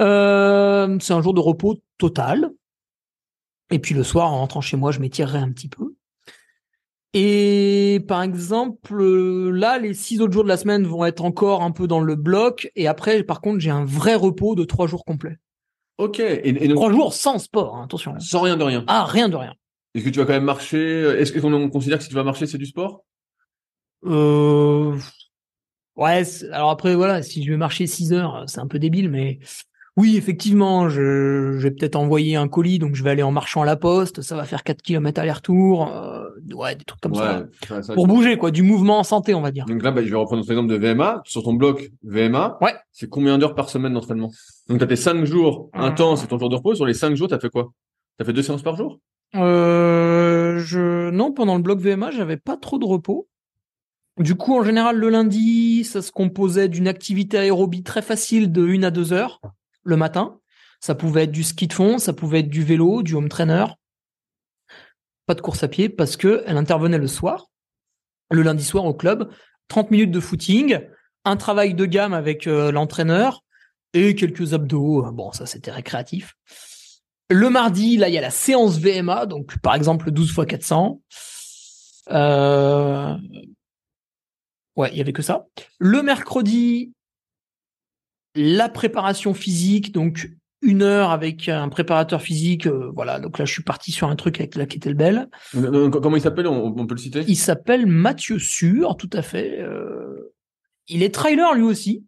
Euh, c'est un jour de repos total. Et puis le soir, en rentrant chez moi, je m'étirerai un petit peu. Et par exemple, là, les six autres jours de la semaine vont être encore un peu dans le bloc. Et après, par contre, j'ai un vrai repos de trois jours complets. Ok. Et, Trois jours sans sport, hein, attention. Sans rien de rien. Ah, rien de rien. Est-ce que tu vas quand même marcher? Est-ce qu'on considère que si tu vas marcher, c'est du sport? Euh... Ouais. Alors après, voilà, si je vais marcher six heures, c'est un peu débile, mais oui, effectivement, je, je vais peut-être envoyer un colis, donc je vais aller en marchant à la poste, ça va faire 4 km aller-retour, euh, ouais, des trucs comme ça. Pour bouger, quoi, du mouvement en santé, on va dire. Donc là, bah, je vais reprendre notre exemple de VMA. Sur ton bloc VMA, ouais. c'est combien d'heures par semaine d'entraînement? Donc tu as tes 5 jours mmh. intenses et ton jour de repos. Sur les 5 jours, tu as fait quoi? Tu as fait deux séances par jour? Euh, je... Non, pendant le bloc VMA, j'avais pas trop de repos. Du coup, en général, le lundi, ça se composait d'une activité aérobie très facile de 1 à 2 heures le matin. Ça pouvait être du ski de fond, ça pouvait être du vélo, du home trainer. Pas de course à pied parce que elle intervenait le soir, le lundi soir au club. 30 minutes de footing, un travail de gamme avec euh, l'entraîneur et quelques abdos. Bon, ça c'était récréatif. Le mardi, là, il y a la séance VMA, donc par exemple 12 x 400. Euh... Ouais, il y avait que ça. Le mercredi, la préparation physique, donc une heure avec un préparateur physique, euh, voilà. Donc là, je suis parti sur un truc avec la kettlebell. Comment il s'appelle? On, peut le citer? Il s'appelle Mathieu Sûr, tout à fait. Euh, il est trailer lui aussi.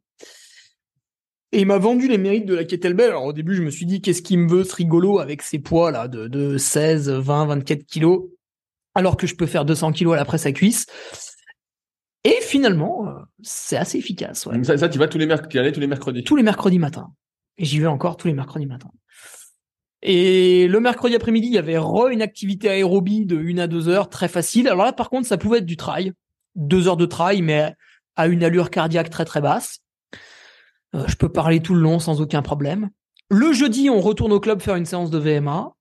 Et il m'a vendu les mérites de la kettlebell. Alors au début, je me suis dit, qu'est-ce qu'il me veut ce rigolo avec ses poids là de, de 16, 20, 24 kilos alors que je peux faire 200 kilos à la presse à cuisse. Et finalement, euh, c'est assez efficace. Ouais. Donc ça, ça, tu vas tous les allais tous les mercredis. Tous les mercredis matins. Et j'y vais encore tous les mercredis matins. Et le mercredi après-midi, il y avait re une activité aérobie de 1 à 2 heures, très facile. Alors là, par contre, ça pouvait être du trail. Deux heures de trail, mais à une allure cardiaque très très basse. Euh, je peux parler tout le long sans aucun problème. Le jeudi, on retourne au club faire une séance de VMA.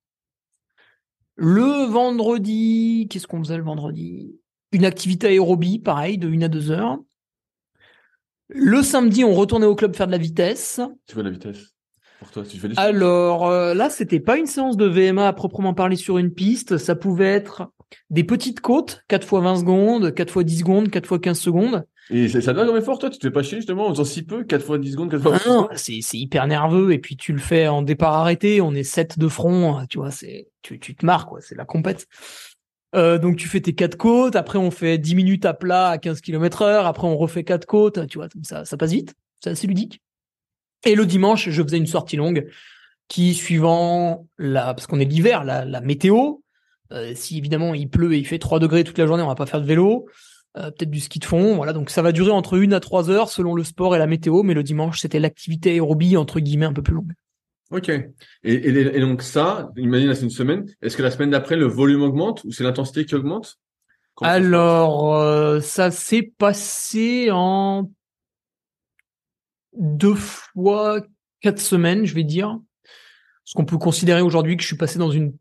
Le vendredi, qu'est-ce qu'on faisait le vendredi? Une activité aérobie, pareil, de 1 à 2 heures. Le samedi, on retournait au club faire de la vitesse. Tu fais de la vitesse pour toi, tu fais des Alors euh, là, c'était pas une séance de VMA à proprement parler sur une piste. Ça pouvait être des petites côtes, 4 fois 20 secondes, 4 fois 10 secondes, 4 fois 15 secondes. Et ça, ça doit comme effort, toi Tu te fais pas chier justement en faisant si peu 4 fois 10 secondes, 4 fois 20 Ah non, secondes c'est c'est hyper nerveux et puis tu le fais en départ arrêté, on est 7 de front, tu vois, c'est tu, tu te marres quoi, c'est la compète. Euh, donc tu fais tes quatre côtes, après on fait 10 minutes à plat à 15 km heure, après on refait quatre côtes, tu vois, ça passe vite, c'est assez ludique. Et le dimanche, je faisais une sortie longue qui suivant la parce qu'on est l'hiver, la, météo, euh, si évidemment il pleut et il fait 3 degrés toute la journée, on va pas faire de vélo. Euh, peut-être du ski de fond, voilà. Donc ça va durer entre une à trois heures selon le sport et la météo, mais le dimanche c'était l'activité aérobie entre guillemets un peu plus longue. Ok. Et, et, les- et donc ça, imagine c'est une semaine. Est-ce que la semaine d'après le volume augmente ou c'est l'intensité qui augmente? Comment ça Alors euh, ça s'est passé en deux fois quatre semaines, je vais dire. Ce qu'on peut considérer aujourd'hui que je suis passé dans une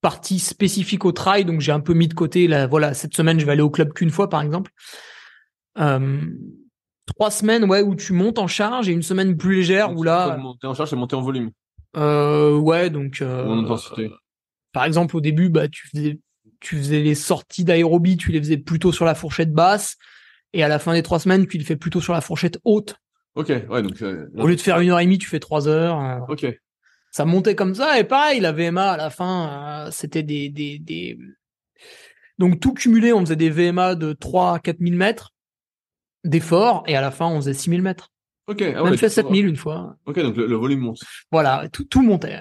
partie spécifique au trail, donc j'ai un peu mis de côté là. Voilà, cette semaine je vais aller au club qu'une fois par exemple. Euh, trois semaines, ouais, où tu montes en charge et une semaine plus légère où là, monter en charge, c'est monter en volume euh, ouais, donc euh, en intensité. par exemple, au début, bah, tu faisais, tu faisais les sorties d'aérobie, tu les faisais plutôt sur la fourchette basse, et à la fin des trois semaines, tu les fais plutôt sur la fourchette haute. Ok. Ouais. Donc. euh, Au lieu de faire une heure et demie, tu fais trois heures. euh, Ok. ça montait comme ça, et pareil, la VMA à la fin, euh, c'était des, des, des, donc tout cumulé, on faisait des VMA de 3 à 4000 mètres d'effort, et à la fin, on faisait 6000 mètres. Ok. Ah ouais, a fait tu vois. 7000 une fois. Ok. Donc le, le volume monte. Voilà, tout, tout montait.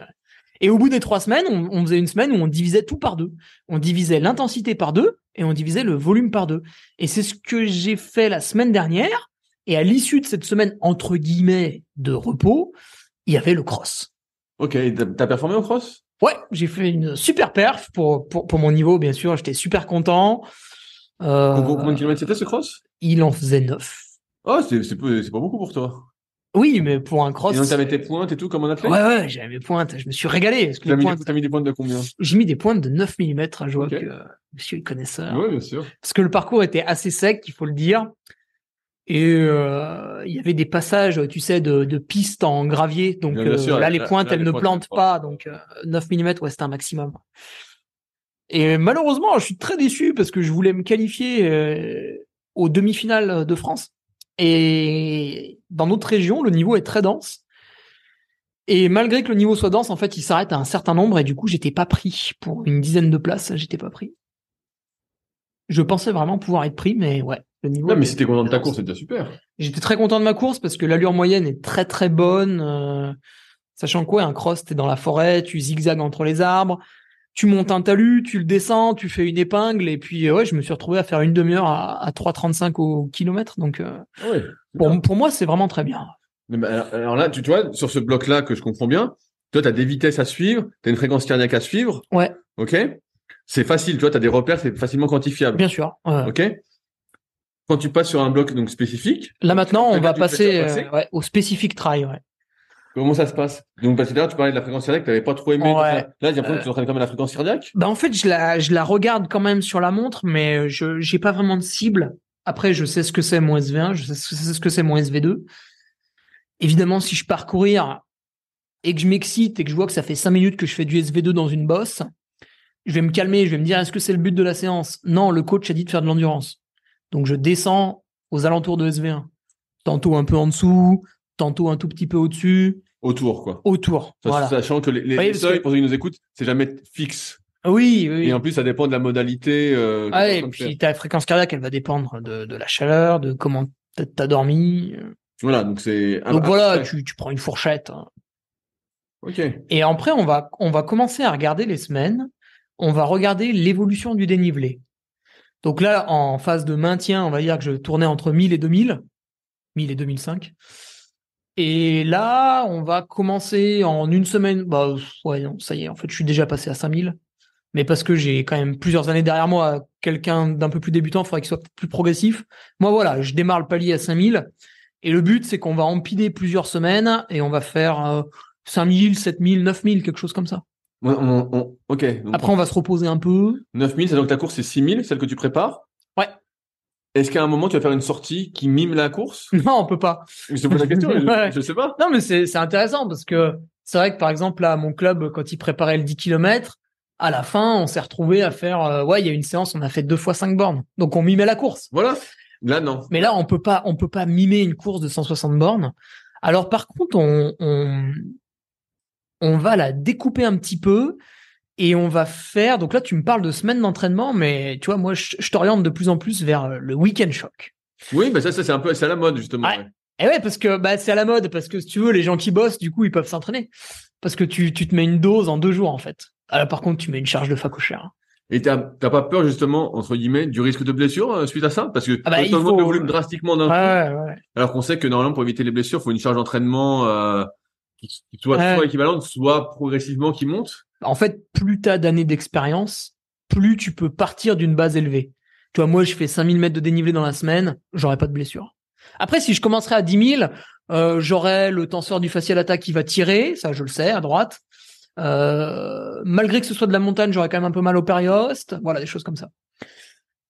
Et au bout des trois semaines, on, on faisait une semaine où on divisait tout par deux. On divisait l'intensité par deux et on divisait le volume par deux. Et c'est ce que j'ai fait la semaine dernière. Et à l'issue de cette semaine, entre guillemets, de repos, il y avait le cross. Ok. T'as performé au cross? Ouais, j'ai fait une super perf pour, pour, pour mon niveau, bien sûr. J'étais super content. Euh, combien de kilomètres c'était ce cross? Il en faisait neuf. Oh, c'est c'est pas beaucoup pour toi. Oui, mais pour un cross. Et donc t'avais tes pointes et tout comme un athlète? Ouais, ouais, j'avais mes pointes. Je me suis régalé. Parce que T'as mis, pointes, des- t'as mis des pointes de combien? j'ai mis des pointes de 9 mm. Je vois que euh, monsieur est connaisseur. Ouais, bien sûr. parce que le parcours était assez sec, il faut le dire. Et euh, il y avait des passages, tu sais, de, de pistes en gravier. Donc Bien, bien euh, sûr, là, là, les pointes, là, elles les ne pointes, plantent pas. Donc euh, 9 mm, ouais, c'était un maximum. Et malheureusement, je suis très déçu parce que je voulais me qualifier aux demi-finales de France. Et dans notre région, le niveau est très dense. Et malgré que le niveau soit dense, en fait, il s'arrête à un certain nombre et du coup, j'étais pas pris pour une dizaine de places. J'étais pas pris. Je pensais vraiment pouvoir être pris, mais ouais, le niveau. Non, mais si t'es content de ta course, c'est déjà super. J'étais très content de ma course parce que l'allure moyenne est très très bonne. euh, sachant quoi, un cross, t'es dans la forêt, tu zigzags entre les arbres, tu montes un talus, tu le descends, tu fais une épingle et puis euh, ouais, je me suis retrouvé à faire une demi-heure à, à 3,35 au kilomètre. Donc euh, Ah Ouais. pour, pour moi, c'est vraiment très bien. Mais alors- alors là, tu, tu vois, sur ce bloc-là que je comprends bien, toi, tu as des vitesses à suivre, tu as une fréquence cardiaque à suivre. Ouais. OK C'est facile, tu vois, tu as des repères, c'est facilement quantifiable. Bien sûr. OK Quand tu passes sur un bloc donc spécifique, Là maintenant, on va passer euh, ouais, au spécifique trail. Ouais. Comment ça se passe? Donc, parce que d'ailleurs, tu parlais de la fréquence cardiaque, tu n'avais pas trop aimé. Ouais. Là, j'ai l'impression Euh. que tu entraînes quand même la fréquence cardiaque. Bah en fait, je la, je la regarde quand même sur la montre, mais je j'ai pas vraiment de cible. Après, je sais ce que c'est mon SV1, je sais ce que c'est mon SV2. Évidemment, si je pars courir et que je m'excite et que je vois que ça fait cinq minutes que je fais du SV2 dans une bosse, je vais me calmer, je vais me dire est-ce que c'est le but de la séance? Non, le coach a dit de faire de l'endurance. Donc je descends aux alentours de SV1. Tantôt un peu en dessous, tantôt un tout petit peu au-dessus, Autour, quoi. autour. Sach- Voilà. Sachant que les, les, Oui, les parce seuils, que- pour ceux qui nous écoutent, c'est jamais fixe. Oui, oui. Et en plus, ça dépend de la modalité. Euh, Ah, et puis ta fréquence cardiaque, elle va dépendre de, de la chaleur, de comment t'as- dormi. Voilà, donc c'est. Donc ah, voilà, tu prends une fourchette. hein. Ok. Et après, on va, on va commencer à regarder les semaines on va regarder l'évolution du dénivelé. Donc là, en phase de maintien, on va dire que je tournais entre 1000 et 2000, 1000 et 2005. Et là, on va commencer en une semaine. Bah, ouais, non, ça y est, en fait, je suis déjà passé à 5000. Mais parce que j'ai quand même plusieurs années derrière moi, quelqu'un d'un peu plus débutant, il faudrait qu'il soit plus progressif. Moi, voilà, je démarre le palier à 5000. Et le but, c'est qu'on va empiler plusieurs semaines et on va faire euh, 5000, 7000, 9000, quelque chose comme ça. On- on- on- ok. Après, on va se reposer un peu. 9000, c'est donc ta course, c'est 6000, celle que tu prépares? Est-ce qu'à un moment, tu vas faire une sortie qui mime la course? Non, on peut pas. Je te pose la question, je- Ouais. je, sais pas. Non, mais c'est c'est intéressant parce que c'est vrai que par exemple là, mon club, quand il préparait le 10 km, à la fin, on s'est retrouvé à faire, euh, ouais, il y a une séance, on a fait deux fois cinq bornes, donc on mimait la course. Voilà. Là, non. Mais là, on peut pas, on peut pas mimer une course de 160 bornes. Alors par contre, on on, on va la découper un petit peu et on va faire. Donc là, tu me parles de semaines d'entraînement, mais tu vois, moi, je, je t'oriente de plus en plus vers euh, le week-end shock. Oui, bah ça, ça c'est un peu, c'est à la mode, justement. Ouais. ouais. Et ouais, parce que bah, c'est à la mode, parce que si tu veux, les gens qui bossent, du coup, ils peuvent s'entraîner. Parce que tu, tu te mets une dose en deux jours, en fait. Ah, là, par contre, tu mets une charge de facochère. Et t'as pas peur, justement, entre guillemets, du risque de blessure euh, suite à ça? Parce que Ah bah, il faut- le volume drastiquement d'un coup, Ouais, ouais. alors qu'on sait que normalement, pour éviter les blessures, il faut une charge d'entraînement euh, qui, soit équivalente, soit progressivement qui monte. En fait, plus t'as d'années d'expérience, plus tu peux partir d'une base élevée. Tu vois, moi, je fais 5000 mètres de dénivelé dans la semaine, j'aurai pas de blessure. Après, si je commencerais à 10 000, euh, j'aurai le tenseur du facial attack qui va tirer, ça je le sais, à droite. Euh, malgré que ce soit de la montagne, j'aurais quand même un peu mal au périoste, voilà, des choses comme ça.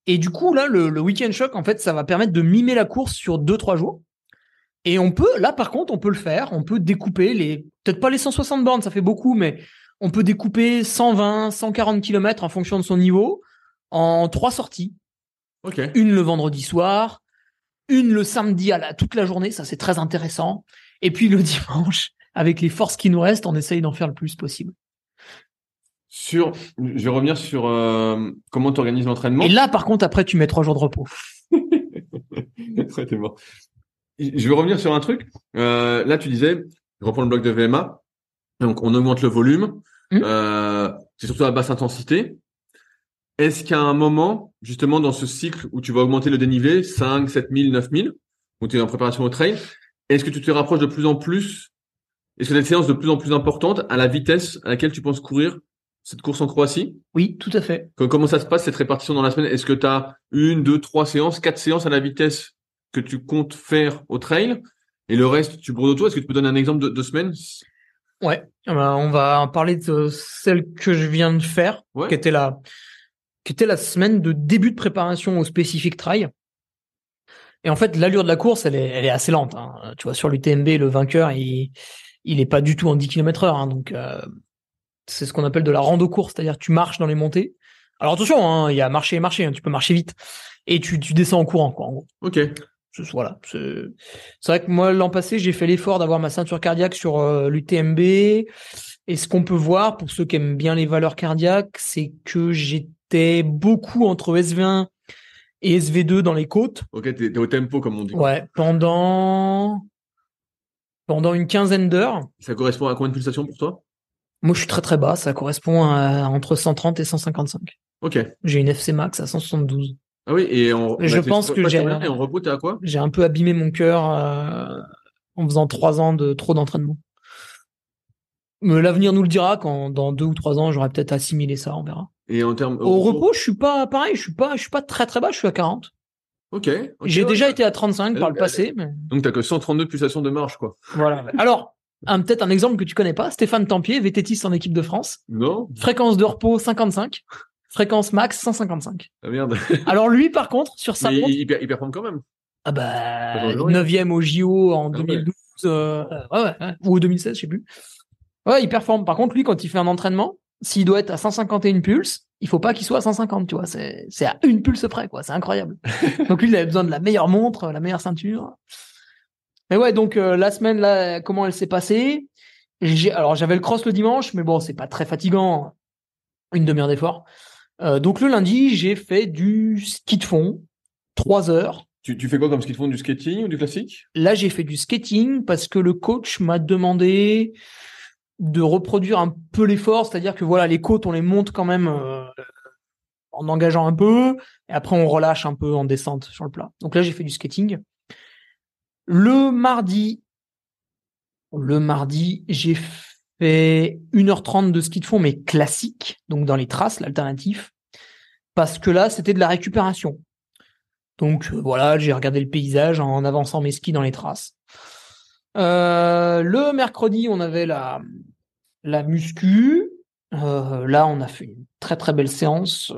Et du coup, là, le, le week-end shock, en fait, ça va permettre de mimer la course sur 2-3 jours. Et on peut, là, par contre, on peut le faire, on peut découper les, peut-être pas les 160 bornes, ça fait beaucoup, mais on peut découper 120, 140 km en fonction de son niveau en trois sorties. Une le vendredi soir, une le samedi à la, toute la journée, ça c'est très intéressant. Et puis le dimanche, avec les forces qui nous restent, on essaye d'en faire le plus possible. Sur, je vais revenir sur euh, comment tu organises l'entraînement. Et là, par contre, après, tu mets trois jours de repos. Mort. Je vais revenir sur un truc. Euh, là, tu disais, je reprends le bloc de VMA. Donc, on augmente le volume. Mhm. Euh, c'est surtout à basse intensité. Est-ce qu'à un moment, justement, dans ce cycle où tu vas augmenter le dénivelé, 5, 7000, 9000, où tu es en préparation au trail, est-ce que tu te rapproches de plus en plus, est-ce que tu as des séances de plus en plus importantes à la vitesse à laquelle tu penses courir cette course en Croatie? Oui, tout à fait. Co- Comment ça se passe cette répartition dans la semaine? Est-ce que tu as une, deux, trois séances, quatre séances à la vitesse que tu comptes faire au trail et le reste tu brodes autour Est-ce que tu peux donner un exemple de, de semaine? Ouais. Euh, on va en parler de celle que je viens de faire, Ouais. qui était la, qui était la semaine de début de préparation au spécifique trail. Et en fait, l'allure de la course, elle est, elle est assez lente. hein. Tu vois, sur l'UTMB, le vainqueur, il, il est pas du tout en 10 km heure. hein. donc, euh, c'est ce qu'on appelle de la rando course, c'est-à-dire tu marches dans les montées. Alors attention, hein, il y a marcher et marcher, tu peux marcher vite. Et tu, tu descends en courant, quoi, en gros. Ok. C'est- Voilà. C'est vrai que moi, l'an passé, j'ai fait l'effort d'avoir ma ceinture cardiaque sur euh, l'UTMB. Et ce qu'on peut voir, pour ceux qui aiment bien les valeurs cardiaques, c'est que j'étais beaucoup entre SV1 et SV2 dans les côtes. Ok, t'es t'es au tempo comme on dit. Ouais. Pendant, pendant une quinzaine d'heures. Ça correspond à combien de pulsations pour toi? Moi, je suis très très bas. Ça correspond à entre 130 et 155. Ok. J'ai une FC max à 172. Ah oui, et en, Je pense que j'ai- Et en repos, à quoi J'ai un peu abîmé mon cœur euh, en faisant trois ans de trop d'entraînement. Mais l'avenir nous le dira quand dans deux ou trois ans j'aurai peut-être assimilé ça, on verra. Et en termes Au repos, je suis pas pareil, je suis pas, je suis pas très très bas, je suis à 40. Ok. J'ai ouais. déjà été à 35 par le Euh, passé, mais Donc t'as que 132 pulsations de marche, quoi. voilà. Alors, un peut-être un exemple que tu connais pas, Stéphane Tempier, vététiste en équipe de France, Non fréquence de repos 55, fréquence max 155. Ah merde. Alors lui, par contre, sur sa montre, il, il, per- il performe quand même. ah bah, Pas dans le neuvième au JO en Ah ouais. 2012, euh, ouais, ouais, ouais, ou 2016, je sais plus. Ouais, il performe. Par contre, lui, quand il fait un entraînement, s'il doit être à 151 pulses, il faut pas qu'il soit à 150, tu vois. C'est, c'est à une pulse près, quoi. C'est incroyable. donc lui, il avait besoin de la meilleure montre, la meilleure ceinture. Mais ouais, donc euh, la semaine là, comment elle s'est passée? J'ai, alors j'avais le cross le dimanche, mais bon, c'est pas très fatigant. Une demi-heure d'effort. Euh, donc le lundi, j'ai fait du ski de fond, trois heures. Tu, tu fais quoi comme ski de fond? Du skating ou du classique? Là, j'ai fait du skating parce que le coach m'a demandé de reproduire un peu l'effort, c'est-à-dire que voilà, les côtes, on les monte quand même euh, en engageant un peu, et après on relâche un peu en descente sur le plat. Donc là, j'ai fait du skating. Le mardi, le mardi, j'ai fait 1h30 de ski de fond, mais classique, donc dans les traces, l'alternatif, parce que là, c'était de la récupération. Donc euh, voilà, j'ai regardé le paysage en avançant mes skis dans les traces. Euh, le mercredi, on avait la, la muscu. Euh, là, on a fait une très très belle séance,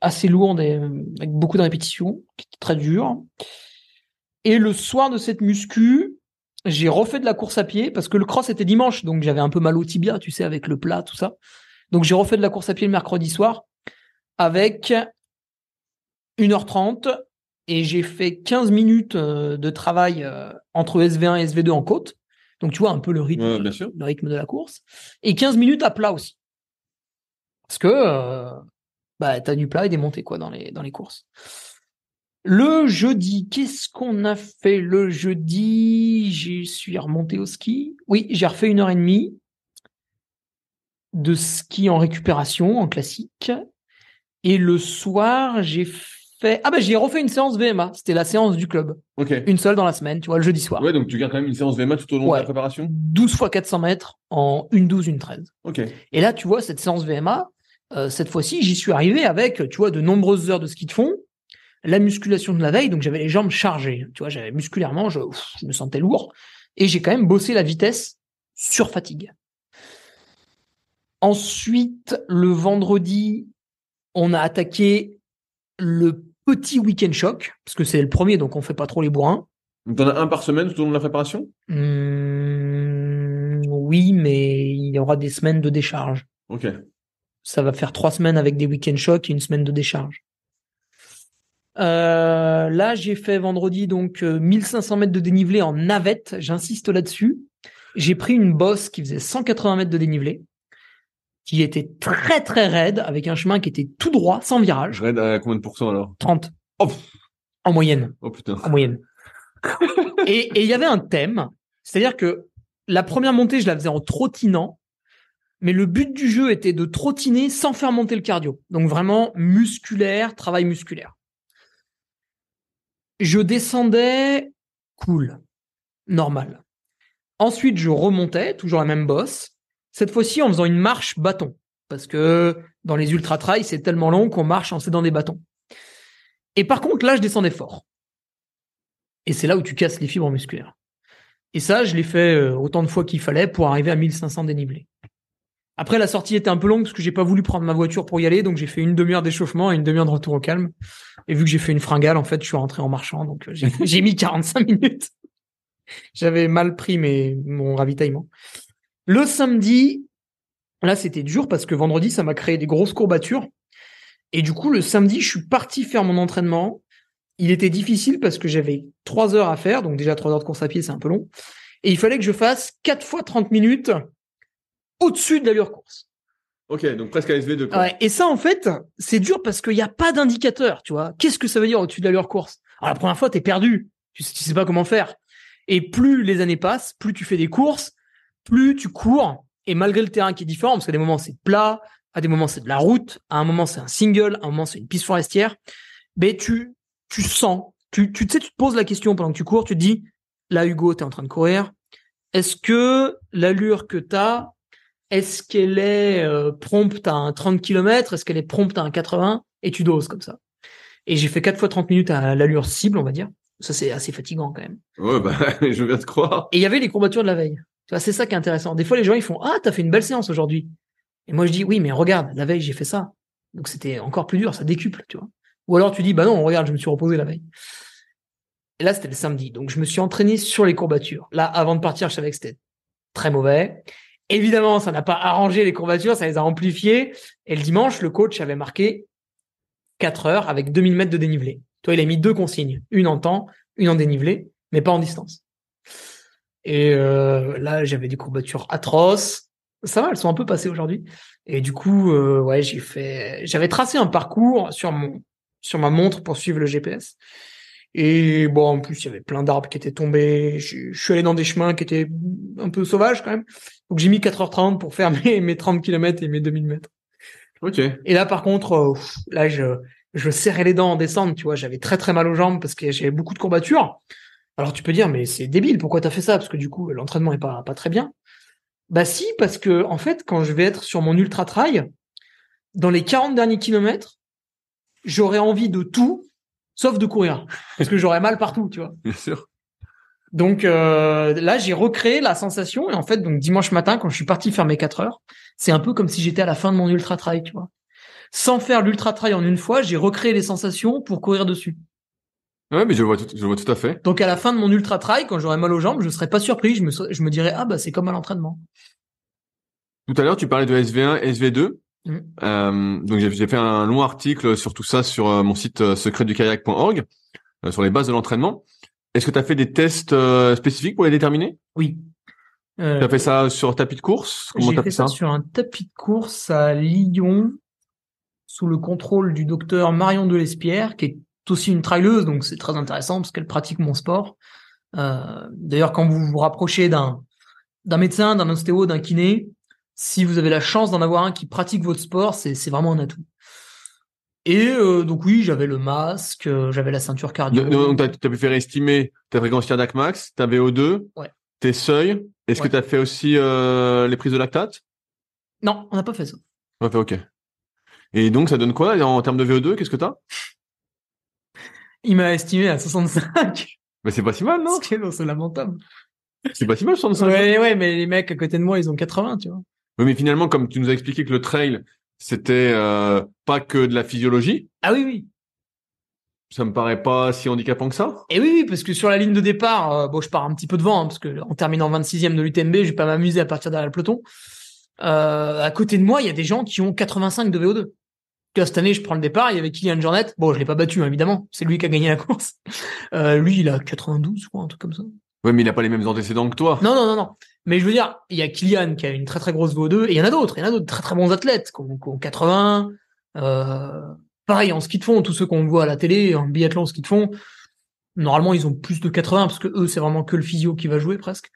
assez lourde et avec beaucoup de répétitions, qui était très dure. Et le soir de cette muscu, j'ai refait de la course à pied parce que le cross était dimanche, donc j'avais un peu mal au tibia, tu sais, avec le plat, tout ça. Donc j'ai refait de la course à pied le mercredi soir avec 1h30 et j'ai fait 15 minutes euh, de travail euh, entre SV1 et SV2 en côte. Donc tu vois un peu le rythme, Ouais, bien sûr. le rythme de la course. Et 15 minutes à plat aussi. Parce que euh, bah, tu as du plat et des montées quoi, dans, les, dans les courses. Le jeudi, qu'est-ce qu'on a fait le jeudi? Je suis remonté au ski. Oui, j'ai refait une heure et demie de ski en récupération, en classique. Et le soir, j'ai fait... Ah bah j'ai refait une séance VMA. C'était la séance du club. Ok. Une seule dans la semaine, tu vois, le jeudi soir. Ouais, donc tu gardes quand même une séance VMA tout au long de la préparation? 12 fois 400 mètres en une 12, une 13. Ok. Et là, tu vois, cette séance VMA, euh, cette fois-ci, j'y suis arrivé avec, tu vois, de nombreuses heures de ski de fond, la musculation de la veille, donc j'avais les jambes chargées. Tu vois, j'avais musculairement, je, ouf, je me sentais lourd. Et j'ai quand même bossé la vitesse sur fatigue. Ensuite, le vendredi, on a attaqué le petit week-end choc, parce que c'est le premier, donc on fait pas trop les bourrins. Donc t'en as un par semaine tout au long de la préparation? Hum, oui, mais il y aura des semaines de décharge. Ok. Ça va faire trois semaines avec des week-end chocs et une semaine de décharge. Euh, là, j'ai fait vendredi donc euh, 1500 mètres de dénivelé en navette. J'insiste là-dessus. J'ai pris une bosse qui faisait 180 mètres de dénivelé, qui était très très raide, avec un chemin qui était tout droit, sans virage, Je raide à combien de pourcents alors? 30 Oh, pff. en moyenne. oh putain. en moyenne. et il y avait un thème, c'est-à-dire que la première montée, je la faisais en trottinant, mais le but du jeu était de trottiner sans faire monter le cardio. Donc vraiment musculaire, travail musculaire. Je descendais cool, normal. Ensuite, je remontais, toujours la même bosse, cette fois-ci en faisant une marche bâton. Parce que dans les ultra trails, c'est tellement long qu'on marche en s'aidant des bâtons. Et par contre, là, je descendais fort. Et c'est là où tu casses les fibres musculaires. Et ça, je l'ai fait euh, autant de fois qu'il fallait pour arriver à 1500 dénivelé. Après, la sortie était un peu longue parce que j'ai pas voulu prendre ma voiture pour y aller, donc j'ai fait une demi-heure d'échauffement et une demi-heure de retour au calme. Et vu que j'ai fait une fringale, en fait, je suis rentré en marchant, donc euh, j'ai mis 45 minutes. J'avais mal pris mes, mon ravitaillement. Le samedi, là, c'était dur parce que vendredi, ça m'a créé des grosses courbatures. Et du coup, le samedi, je suis parti faire mon entraînement. Il était difficile parce que j'avais trois heures à faire, donc déjà trois heures de course à pied, c'est un peu long. Et il fallait que je fasse quatre fois 30 minutes au-dessus de l'allure course. Ok, donc presque à SV2 quoi. Ouais, et ça, en fait, c'est dur parce qu'il n'y a pas d'indicateur, tu vois. Qu'est-ce que ça veut dire au-dessus de l'allure course? La première fois, t'es perdu. Tu tu sais pas comment faire. Et plus les années passent, plus tu fais des courses, plus tu cours. Et malgré le terrain qui est différent, parce qu'à des moments, c'est plat, à des moments, c'est de la route, à un moment, c'est un single, à un moment, c'est une piste forestière, ben, tu, tu sens, tu, tu tu sais, tu te poses la question pendant que tu cours, tu te dis, là, Hugo, t'es en train de courir. Est-ce que l'allure que t'as, est-ce qu'elle est euh, prompte à un 30 km Est-ce qu'elle est prompte à un 80 Et tu doses comme ça. Et j'ai fait 4 fois 30 minutes à l'allure cible, on va dire. Ça, c'est assez fatigant quand même. Ouais, bah, je viens de croire. Et il y avait les courbatures de la veille. Tu vois, c'est ça qui est intéressant. Des fois, les gens, ils font Ah, t'as fait une belle séance aujourd'hui. Et moi, je dis Oui, mais regarde, la veille, j'ai fait ça. Donc, c'était encore plus dur, ça décuple, tu vois. Ou alors, tu dis Bah non, regarde, je me suis reposé la veille. Et là, c'était le samedi. Donc, je me suis entraîné sur les courbatures. Là, avant de partir, je savais que c'était très mauvais. Évidemment, ça n'a pas arrangé les courbatures, ça les a amplifiées. Et le dimanche, le coach avait marqué 4 heures avec 2000 mètres de dénivelé. Toi, il a mis deux consignes. Une en temps, une en dénivelé, mais pas en distance. Et euh, là, j'avais des courbatures atroces. Ça va, elles sont un peu passées aujourd'hui. Et du coup, euh, ouais, j'ai fait, j'avais tracé un parcours sur mon, sur ma montre pour suivre le GPS. Et bon, en plus, il y avait plein d'arbres qui étaient tombés. Je, je suis allé dans des chemins qui étaient un peu sauvages quand même. Donc j'ai mis 4h30 pour faire mes, mes 30 km et mes 2000 mètres. Ok. Et là, par contre, euh, là, je, je serrais les dents en descente, tu vois. J'avais très très mal aux jambes parce que j'avais beaucoup de courbatures. Alors tu peux dire, mais c'est débile, pourquoi t'as fait ça? Parce que du coup, l'entraînement est pas, pas très bien. Bah si, parce que en fait, quand je vais être sur mon ultra trail, dans les 40 derniers kilomètres, j'aurais envie de tout, sauf de courir. Parce que j'aurais mal partout, tu vois. Bien sûr. Donc euh, là, j'ai recréé la sensation. Et en fait, donc dimanche matin, quand je suis parti faire mes 4 heures, c'est un peu comme si j'étais à la fin de mon ultra trail, tu vois. Sans faire l'ultra trail en une fois, j'ai recréé les sensations pour courir dessus. Ouais, mais je le vois tout, je le vois tout à fait. Donc à la fin de mon ultra trail, quand j'aurai mal aux jambes, je serais pas surpris. Je me, je me dirais ah bah c'est comme à l'entraînement. Tout à l'heure, tu parlais de SV1, SV2. Mhm. Euh, donc j'ai fait un long article sur tout ça sur euh, mon site euh, secretdukayak.org sur les bases de l'entraînement. Est-ce que tu as fait des tests spécifiques pour les déterminer? Oui. Euh, Tu as fait ça sur tapis de course? Comment J'ai fait fait ça? ça sur un tapis de course à Lyon, sous le contrôle du docteur Marion Delespierre, qui est aussi une traileuse, donc c'est très intéressant parce qu'elle pratique mon sport. Euh, D'ailleurs, quand vous vous rapprochez d'un d'un médecin, d'un ostéo, d'un kiné, si vous avez la chance d'en avoir un qui pratique votre sport, c'est vraiment un atout. Et euh, donc oui, j'avais le masque, euh, j'avais la ceinture cardio. Donc tu as, pu faire estimer ta fréquence cardiaque max, ta VO2, Ouais. tes seuils. Est-ce Ouais. que tu as fait aussi euh, les prises de lactate? Non, on n'a pas fait ça. Ouais, fait, ok. Et donc ça donne quoi en termes de VO2 Qu'est-ce que tu as Il m'a estimé à 65. Mais c'est pas si mal, non, c'est lamentable. C'est pas si mal 65 Ouais, ouais, mais les mecs à côté de moi, ils ont 80, tu vois. Oui, mais finalement, comme tu nous as expliqué que le trail, c'était euh, pas que de la physiologie, Ah oui, oui. ça me paraît pas si handicapant que ça. Et oui, oui, parce que sur la ligne de départ, euh, bon, je pars un petit peu devant, hein, parce que en terminant 26e de l'UTMB, je vais pas m'amuser à partir derrière le peloton. Euh, à côté de moi, il y a des gens qui ont 85 de VO2. Tu vois, cette année, je prends le départ, il y avait Kylian Jornet. Bon, je l'ai pas battu, hein, évidemment. C'est lui qui a gagné la course. Lui, il a 92, quoi, un truc comme ça. Oui, mais il a pas les mêmes antécédents que toi. Non, non, non, non. Mais je veux dire, il y a Kylian qui a une très très grosse VO2, et il y en a d'autres. Il y en a d'autres très très bons athlètes qui ont, qui ont 80. Euh, pareil, en ski de fond, tous ceux qu'on voit à la télé, en biathlon, en ski de fond, normalement, ils ont plus de 80 parce que eux, c'est vraiment que le physio qui va jouer presque.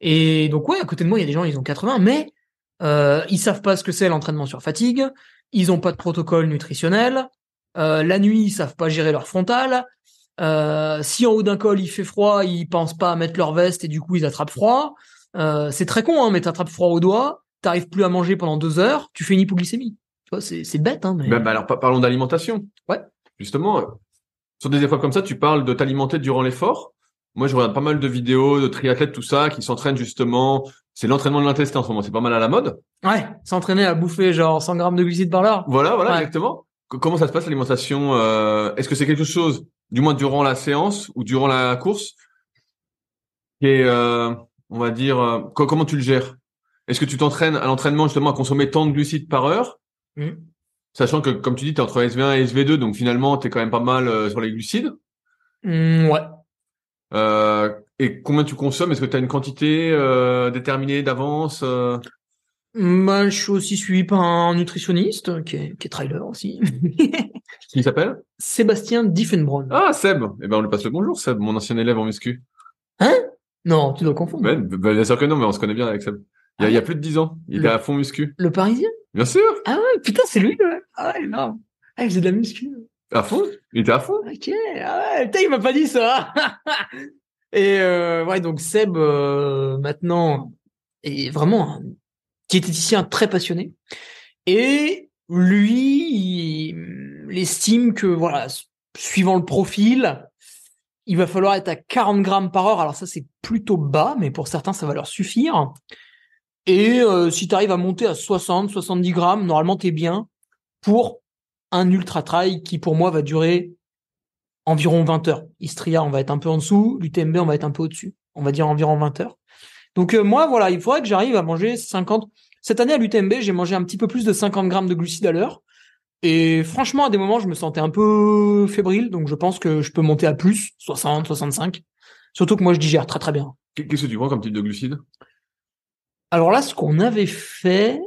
Et donc, ouais, à côté de moi, il y a des gens, ils ont 80, mais euh, ils savent pas ce que c'est l'entraînement sur fatigue. Ils ont pas de protocole nutritionnel. Euh, la nuit, ils savent pas gérer leur frontal. Euh, si en haut d'un col il fait froid, ils pensent pas à mettre leur veste et du coup ils attrapent froid. Euh, c'est très con, hein, mais t'attrapes froid au doigt, t'arrives plus à manger pendant deux heures, tu fais une hypoglycémie. Tu vois, c'est c'est bête, hein, mais Bah, bah, alors pa- parlons d'alimentation. Ouais. Justement, euh, sur des épreuves comme ça, tu parles de t'alimenter durant l'effort. Moi, je regarde pas mal de vidéos de triathlètes, tout ça, qui s'entraînent justement. C'est l'entraînement de l'intestin en ce moment. C'est pas mal à la mode. ouais, s'entraîner à bouffer genre 100 grammes de glucides par l'heure. Voilà, voilà, Ouais. exactement. Co- Comment ça se passe l'alimentation euh, Est-ce que c'est quelque chose, du moins durant la séance ou durant la course, qui est, euh, on va dire, euh, co- comment tu le gères? Est-ce que tu t'entraînes à l'entraînement justement à consommer tant de glucides par heure, Mhm. sachant que comme tu dis, tu es entre SV1 et SV2, donc finalement, tu es quand même pas mal euh, sur les glucides. Hum, ouais. Euh, et combien tu consommes? Est-ce que tu as une quantité euh, déterminée d'avance euh? Bah, je suis aussi suivi par un nutritionniste qui est, qui est trailer aussi. Qui s'appelle? Sébastien Diffenbronn. Ah, Seb. Eh ben, on lui passe le bonjour, Seb, mon ancien élève en muscu. Non, tu dois confondre. Ben, ben, bien sûr que non, mais on se connaît bien avec Seb. Il y a, il y a plus de 10 ans. Il Le- était à fond muscu. Le Parisien? Bien sûr. Ah ouais, putain, c'est lui, ouais. Ah ouais, non. Ah, il faisait de la muscu. À fond. Il était à fond. Ok, ah ouais, putain, il m'a pas dit ça. Et euh, ouais, donc Seb euh, maintenant est vraiment un diététicien très passionné. Et lui, il, il estime que voilà, suivant le profil, il va falloir être à 40 grammes par heure. Alors ça, c'est plutôt bas, mais pour certains, ça va leur suffire. Et euh, si tu arrives à monter à 60, 70 grammes, normalement, t'es bien pour un ultra trail qui, pour moi, va durer environ 20 heures. Istria, on va être un peu en dessous. L'UTMB, on va être un peu au-dessus. On va dire environ 20 heures. Donc euh, moi, voilà, il faudrait que j'arrive à manger 50. Cette année à l'UTMB, j'ai mangé un petit peu plus de 50 grammes de glucides à l'heure. Et franchement, à des moments, je me sentais un peu fébrile. Donc je pense que je peux monter à plus, 60, 65. Surtout que moi, je digère très très bien. Qu'est-ce que tu prends comme type de glucides? Alors là, ce qu'on avait fait,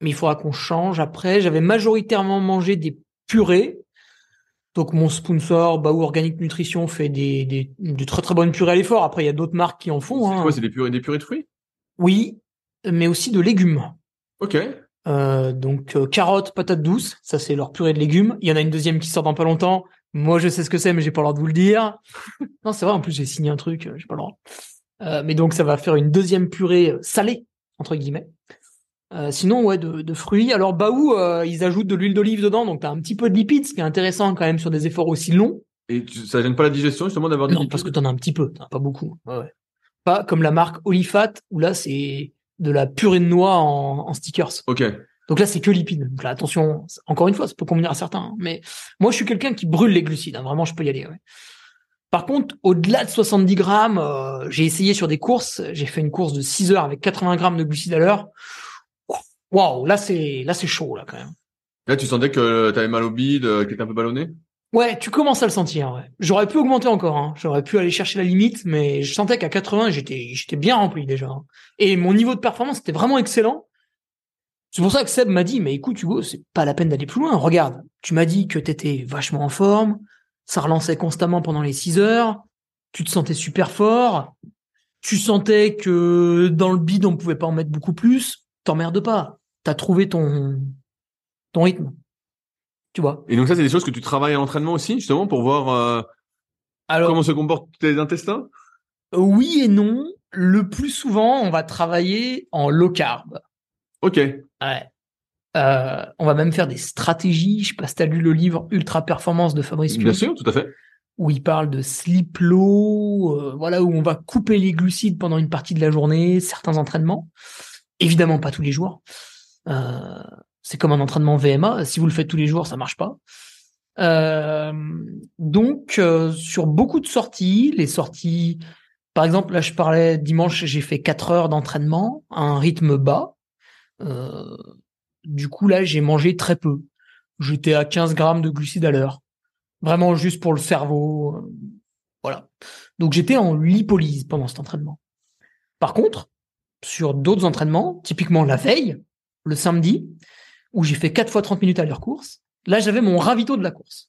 mais il faudra qu'on change après, j'avais majoritairement mangé des purées. Donc mon sponsor, Baou Organic Nutrition, fait des, des, des très très bonnes purées à l'effort. Après, il y a d'autres marques qui en font. C'est Hein. quoi C'est des purées, des purées de fruits? Oui, mais aussi de légumes. Ok. Euh, donc euh, carottes, patates douces, ça c'est leur purée de légumes. Il y en a une deuxième qui sort dans pas longtemps. Moi je sais ce que c'est, mais j'ai pas le droit de vous le dire. non, c'est vrai. En plus j'ai signé un truc, euh, j'ai pas le droit. Euh, mais donc ça va faire une deuxième purée euh, salée entre guillemets. Euh, sinon ouais de, de fruits. Alors Baou, euh, ils ajoutent de l'huile d'olive dedans, donc t'as un petit peu de lipides, ce qui est intéressant quand même sur des efforts aussi longs. Et tu- ça gêne pas la digestion justement d'avoir des Non, parce que t'en as un petit peu, t'en as pas beaucoup. Ouais, ouais. Pas comme la marque Olifat où là c'est de la purée de noix en, en stickers. Ok. Donc là, c'est que lipides. Donc là, attention, encore une fois, ça peut convenir à certains. hein. Mais moi, je suis quelqu'un qui brûle les glucides. hein. Vraiment, je peux y aller. ouais. Par contre, au-delà de 70 grammes, euh, j'ai essayé sur des courses. J'ai fait une course de 6 heures avec 80 grammes de glucides à l'heure. Waouh, là, c'est là, c'est chaud là quand même. Là, tu sentais que t'avais mal au bide, euh, que t'étais un peu ballonné? Ouais, tu commences à le sentir. Ouais. J'aurais pu augmenter encore. Hein. J'aurais pu aller chercher la limite, mais je sentais qu'à 80, j'étais j'étais bien rempli déjà. Et mon niveau de performance était vraiment excellent. C'est pour ça que Seb m'a dit, mais écoute Hugo, c'est pas la peine d'aller plus loin. Regarde, tu m'as dit que t'étais vachement en forme, ça relançait constamment pendant les 6 heures, tu te sentais super fort, tu sentais que dans le bide on pouvait pas en mettre beaucoup plus. T'emmerdes pas. T'as trouvé ton ton rythme. Tu vois. Et donc ça, c'est des choses que tu travailles à l'entraînement aussi, justement, pour voir euh, Alors comment se comportent tes intestins? Oui et non. Le plus souvent, on va travailler en low carb. Ok. Ouais. Euh, on va même faire des stratégies. Je sais pas si t'as lu le livre Ultra Performance de Fabrice Bien sûr, tout à fait. où il parle de sleep low, euh, voilà, où on va couper les glucides pendant une partie de la journée, certains entraînements. Évidemment pas tous les jours. Euh, c'est comme un entraînement VMA. Si vous le faites tous les jours, ça marche pas. Euh, donc, euh, sur beaucoup de sorties, les sorties, par exemple, là, je parlais dimanche, j'ai fait 4 heures d'entraînement, à un rythme bas. Euh, du coup, là, j'ai mangé très peu. J'étais à 15 grammes de glucides à l'heure. Vraiment juste pour le cerveau. Voilà. Donc, j'étais en lipolyse pendant cet entraînement. Par contre, sur d'autres entraînements, typiquement la veille, le samedi, où j'ai fait 4 fois 30 minutes à l'heure course, là, j'avais mon ravito de la course.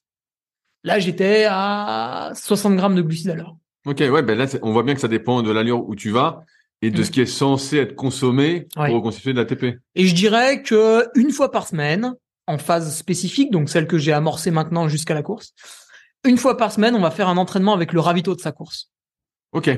Là, j'étais à 60 grammes de glucides à l'heure. Ok, ouais, ben là, on voit bien que ça dépend de l'allure où tu vas et de Mm. ce qui est censé être consommé Ouais. pour reconstituer de l'ATP. Et je dirais que une fois par semaine, en phase spécifique, donc celle que j'ai amorcée maintenant jusqu'à la course, une fois par semaine, on va faire un entraînement avec le ravito de sa course. Ok.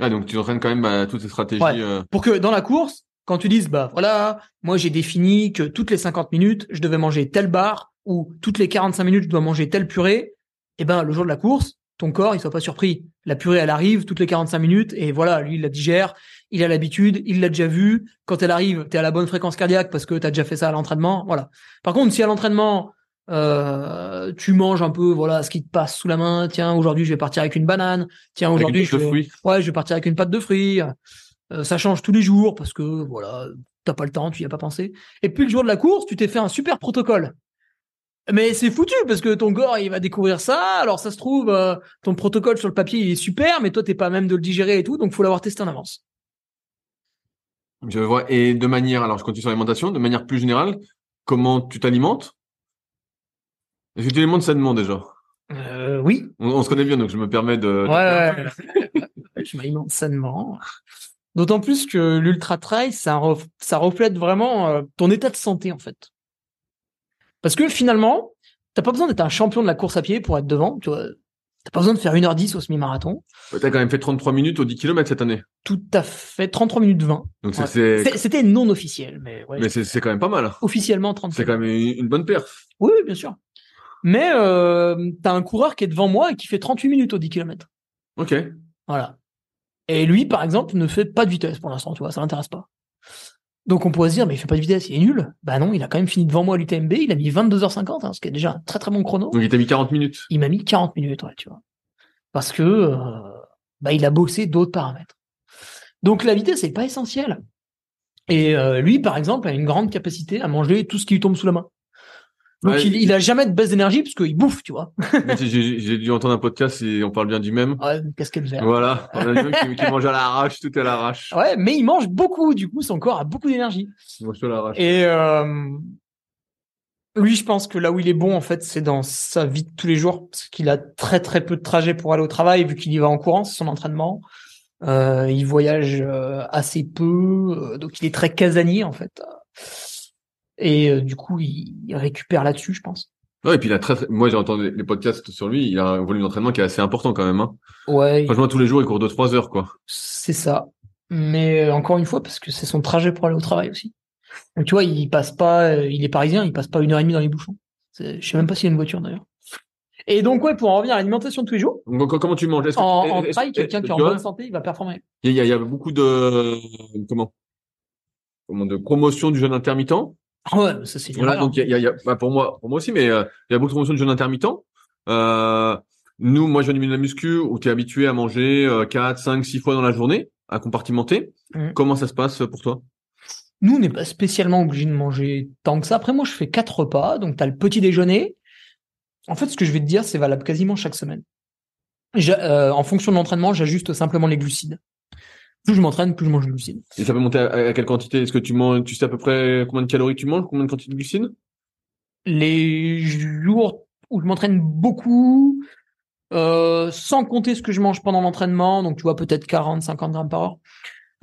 Ah, donc tu entraînes quand même bah, toutes ces stratégies. Ouais. euh, Pour que dans la course, quand tu dises, bah voilà, moi j'ai défini que toutes les 50 minutes, je devais manger telle barre, ou toutes les 45 minutes, je dois manger telle purée, et ben le jour de la course, ton corps, il soit pas surpris. La purée, elle arrive toutes les 45 minutes, et voilà, lui, il la digère, il a l'habitude, il l'a déjà vu. Quand elle arrive, t'es à la bonne fréquence cardiaque parce que t'as déjà fait ça à l'entraînement, voilà. Par contre, si à l'entraînement, euh, tu manges un peu, voilà, ce qui te passe sous la main, tiens, aujourd'hui, je vais partir avec une banane, tiens, aujourd'hui, je vais, ouais, je vais partir avec une pâte de fruits. Euh, ça change tous les jours parce que voilà, t'as pas le temps, tu y as pas pensé. Et puis le jour de la course, tu t'es fait un super protocole. Mais c'est foutu parce que ton corps il va découvrir ça. Alors ça se trouve euh, ton protocole sur le papier il est super, mais toi t'es pas même de le digérer et tout, donc faut l'avoir testé en avance. Je vois. Et de manière, alors je continue sur l'alimentation, de manière plus générale, comment tu t'alimentes? Est-ce que tu alimentes sainement déjà? Euh, oui. on, on se connaît bien, donc je me permets de. Ouais, ouais, ouais. je m'alimente sainement. D'autant plus que l'ultra trail, ça, ref- ça reflète vraiment euh, ton état de santé en fait. Parce que finalement, t'as pas besoin d'être un champion de la course à pied pour être devant. Tu vois, t'as pas besoin de faire 1h10 au semi-marathon. T'as quand même fait 33 minutes au 10 km cette année. Tout à fait 33 minutes 20. Donc Ouais. c'est, C'était non officiel, mais, ouais, mais c'est, c'est quand même pas mal. officiellement 33. C'est quand même une, bonne perf. Oui, oui, bien sûr. Mais euh, t'as un coureur qui est devant moi et qui fait 38 minutes au 10 km. Ok. Voilà. Et lui, par exemple, ne fait pas de vitesse pour l'instant, tu vois, ça l'intéresse pas. Donc on pourrait se dire, mais il fait pas de vitesse, il est nul. Bah non, il a quand même fini devant moi à l'UTMB, il a mis 22h50, hein, ce qui est déjà un très très bon chrono. Donc il t'a mis 40 minutes. Il m'a mis 40 minutes, ouais, tu vois. Parce que euh, bah, il a bossé d'autres paramètres. Donc la vitesse n'est pas essentielle. Et euh, lui, par exemple, a une grande capacité à manger tout ce qui lui tombe sous la main. Donc Ouais. il, il a jamais de baisse d'énergie parce qu'il bouffe, tu vois. J'ai, dû entendre un podcast et on parle bien du même. Ouais, casquette verte. Voilà. On a des mecs qui, qui mangent à l'arrache, tout est à l'arrache. Ouais, mais il mange beaucoup, du coup, son corre a beaucoup d'énergie. Ils mangent tout à l'arrache. Et euh, Lui, je pense que là où il est bon, en fait, c'est dans sa vie de tous les jours, parce qu'il a très très peu de trajets pour aller au travail, vu qu'il y va en courant, c'est son entraînement. Euh, il voyage euh, assez peu, donc il est très casanier en fait. Et euh, du coup, il, il récupère là-dessus, je pense. Ouais, et puis il a très, très- moi j'ai entendu les podcasts sur lui, il a un volume d'entraînement qui est assez important quand même. Hein. Ouais, Franchement, tous les jours, il court 2-3 heures, quoi. c'est ça. Mais euh, encore une fois, parce que c'est son trajet pour aller au travail aussi. Donc tu vois, il passe pas, euh, il est parisien, il passe pas une heure et demie dans les bouchons. Je sais même pas s'il y a une voiture d'ailleurs. Et donc ouais, pour en revenir à l'alimentation de tous les jours, Donc, co- comment tu manges? Que- en, en trail, quelqu'un qui est en bonne santé, il va performer. Il y a, il y a beaucoup de, comment, comment, de promotion du jeûne intermittent. Ah ouais, ça c'est Voilà, donc il y a, y a- bah, pour moi, pour moi aussi, mais euh, il y a beaucoup de promotions de jeûne intermittent. Euh, nous, moi, je viens du milieu de la muscu où tu es habitué à manger euh, 4, 5, 6 fois dans la journée, à compartimenter. Mhm. Comment ça se passe pour toi? Nous, on n'est pas spécialement obligé de manger tant que ça. Après, moi, je fais quatre repas. Donc, tu as le petit déjeuner. En fait, ce que je vais te dire, c'est valable quasiment chaque semaine. Euh, en fonction de l'entraînement, j'ajuste simplement les glucides. Plus je m'entraîne, plus je mange de glucides. Et ça peut monter à, à quelle quantité? Est-ce que tu manges, tu sais à peu près combien de calories tu manges, combien de quantité de glucides? Les jours où je m'entraîne beaucoup, euh, sans compter ce que je mange pendant l'entraînement, donc tu vois peut-être 40, 50 grammes par heure,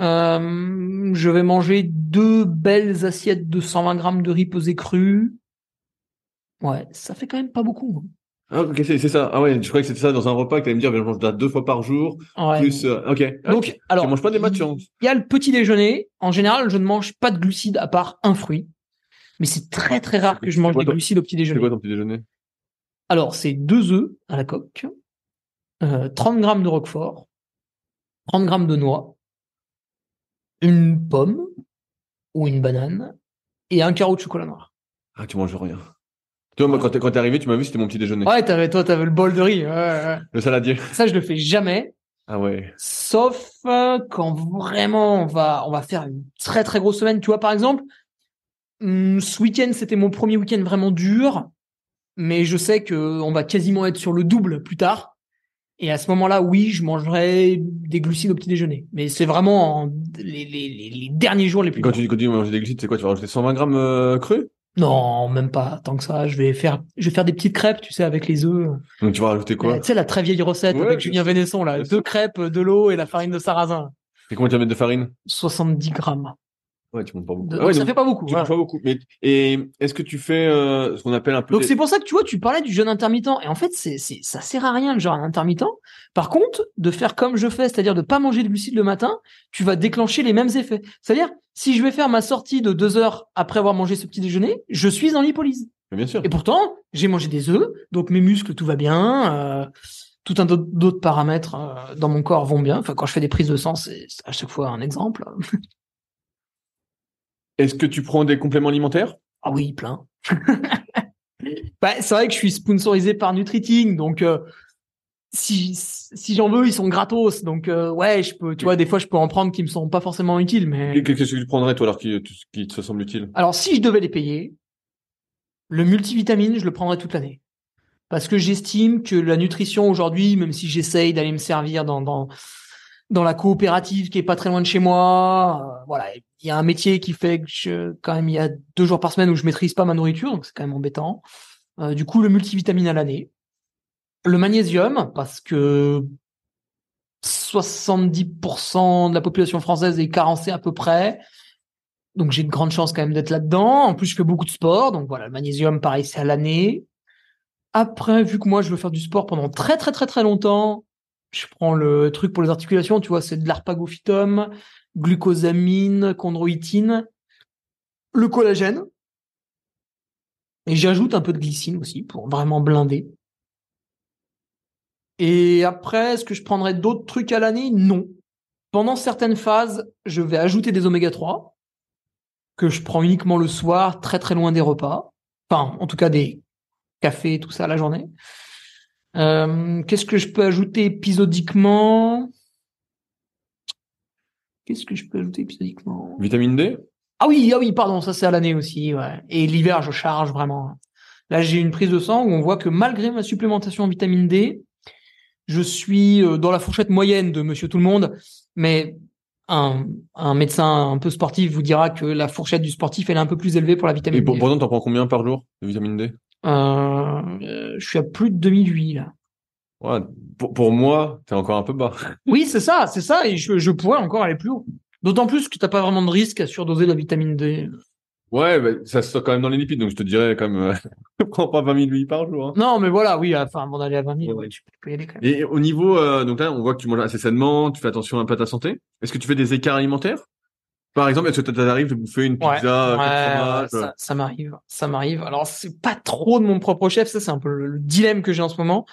euh, je vais manger deux belles assiettes de 120 grammes de riz pesé cru. Ouais, ça fait quand même pas beaucoup. Hein. Ah, ok, c'est c'est ça. Ah ouais, je croyais que c'était ça dans un repas que tu allais me dire, je mange deux fois par jour, Ouais. plus, euh, ok. Donc, tu alors, manges pas des matchs, hein. il y a le petit déjeuner. En général, je ne mange pas de glucides à part un fruit. Mais c'est très très rare que je mange des ton- glucides au petit C'est déjeuner. quoi ton petit déjeuner? Alors, c'est deux œufs à la coque, euh, 30 grammes de roquefort, 30 grammes de noix, une pomme ou une banane et un carreau de chocolat noir. Ah, tu manges rien. Tu vois, moi, quand t'es, quand t'es arrivé, tu m'as vu, c'était mon petit déjeuner. Ouais, t'avais, toi, t'avais le bol de riz. ouais, ouais, ouais. Le saladier. Ça, je le fais jamais. Ah ouais. Sauf euh, quand vraiment on va, on va faire une très très grosse semaine. Tu vois, par exemple, hum, ce week-end, c'était mon premier week-end vraiment dur. Mais je sais que on va quasiment être sur le double plus tard. Et à ce moment-là, oui, je mangerai des glucides au petit déjeuner. Mais c'est vraiment en- les, les, derniers jours les plus quand tu dis quand tu dis manger des glucides, c'est quoi? Tu vas rajouter 120 grammes euh, crus? Non, même pas tant que ça. Je vais faire, je vais faire des petites crêpes, tu sais, avec les œufs. Donc tu vas rajouter quoi? Euh, tu sais, la très vieille recette Ouais, avec Julien. Vénesson, là. Deux crêpes, de l'eau et la farine de sarrasin. Et combien tu vas mettre de farine? 70 grammes. Ouais, tu montes pas beaucoup. Donc, Ah ouais, ça donc, fait pas beaucoup. tu voilà. manges pas beaucoup. Mais et est-ce que tu fais euh, ce qu'on appelle un peu Donc des- c'est pour ça que tu vois, tu parlais du jeûne intermittent. Et en fait, c'est, c'est, ça sert à rien le jeûne intermittent. Par contre, de faire comme je fais, c'est-à-dire de pas manger de glucides le matin, tu vas déclencher les mêmes effets. C'est-à-dire, si je vais faire ma sortie de deux heures après avoir mangé ce petit déjeuner, je suis en lipolyse. Bien sûr. Et pourtant, j'ai mangé des œufs, donc mes muscles, tout va bien. euh, tout un d'autres d'autres paramètres euh, dans mon corps vont bien. Enfin, quand je fais des prises de sang, c'est à chaque fois un exemple. Est-ce que tu prends des compléments alimentaires? Ah oui, plein. bah, c'est vrai que je suis sponsorisé par Nutriting, donc euh, si si j'en veux, ils sont gratos. Donc euh, ouais, je peux, tu vois, des fois je peux en prendre qui me sont pas forcément utiles, mais Qu'est-ce que tu prendrais toi alors qui, qui te semble utile? Alors si je devais les payer, le multivitamine, je le prendrais toute l'année. Parce que j'estime que la nutrition aujourd'hui, même si j'essaye d'aller me servir dans, dans, dans la coopérative qui est pas très loin de chez moi, euh, voilà, il y a un métier qui fait que je, quand même il y a deux jours par semaine où je maîtrise pas ma nourriture, donc c'est quand même embêtant. Euh, du coup, le multivitamine à l'année. Le magnésium, parce que 70% de la population française est carencée à peu près. Donc j'ai de grandes chances quand même d'être là-dedans. En plus, je fais beaucoup de sport, donc voilà, le magnésium, pareil, c'est à l'année. Après, vu que moi, je veux faire du sport pendant très très très très longtemps, je prends le truc pour les articulations, tu vois, c'est de l'arpagophytum, glucosamine, chondroïtine, le collagène. Et j'ajoute un peu de glycine aussi pour vraiment blinder. Et après, est-ce que je prendrais d'autres trucs à l'année? Non. Pendant certaines phases, je vais ajouter des oméga 3 que je prends uniquement le soir, très très loin des repas. Enfin, en tout cas des cafés, tout ça la journée. Euh, Qu'est-ce que je peux ajouter épisodiquement? Qu'est-ce que je peux ajouter épisodiquement? Vitamine D? Ah oui, ah oui, pardon, ça c'est à l'année aussi, ouais. Et l'hiver, je charge vraiment. Là, j'ai une prise de sang où on voit que malgré ma supplémentation en vitamine D, je suis euh, dans la fourchette moyenne de Monsieur Tout le Monde, mais un, un médecin un peu sportif vous dira que la fourchette du sportif elle est un peu plus élevée pour la vitamine Et pour, D. pourtant, t'en prends combien par jour de vitamine D? Euh, je suis à plus de 2008 là. ouais, pour, pour moi, t'es encore un peu bas. Oui, c'est ça, c'est ça, et je, je pourrais encore aller plus haut. D'autant plus que t'as pas vraiment de risque à surdoser la vitamine D. Ouais, bah, ça se stock quand même dans les lipides, donc je te dirais quand même, euh, prends pas 20 000 par jour. Hein. Non, mais voilà, oui, enfin, avant d'aller à 20 000, Ouais. ouais, tu peux y aller quand même. Et au niveau, euh, donc là, on voit que tu manges assez sainement, tu fais attention un peu à ta santé. Est-ce que tu fais des écarts alimentaires? Par exemple, est-ce que t'arrives de bouffer une pizza, ouais, ouais, ça, ça m'arrive, ça m'arrive. Alors c'est pas trop de mon propre chef, ça c'est un peu le, le dilemme que j'ai en ce moment.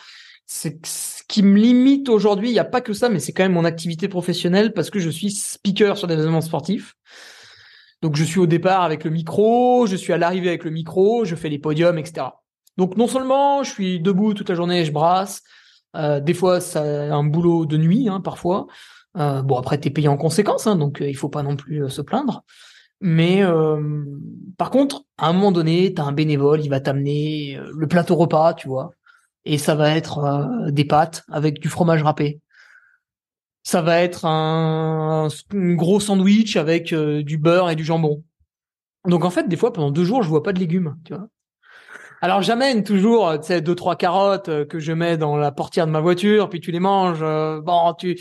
C'est ce qui me limite aujourd'hui, il y a pas que ça, mais c'est quand même mon activité professionnelle parce que je suis speaker sur des événements sportifs. Donc je suis au départ avec le micro, je suis à l'arrivée avec le micro, je fais les podiums, etc. Donc non seulement je suis debout toute la journée, je brasse. euh, des fois, ça un boulot de nuit, hein, parfois. Euh, bon, après, t'es payé en conséquence, hein, donc euh, il faut pas non plus euh, se plaindre. Mais euh, par contre, à un moment donné, t'as un bénévole, il va t'amener euh, le plateau repas, tu vois, et ça va être des pâtes avec du fromage râpé. Ça va être un, un gros sandwich avec du beurre et du jambon. Donc en fait, des fois, pendant deux jours, je vois pas de légumes, tu vois. Alors j'amène toujours, tu sais, deux trois carottes que je mets dans la portière de ma voiture, puis tu les manges. bon, tu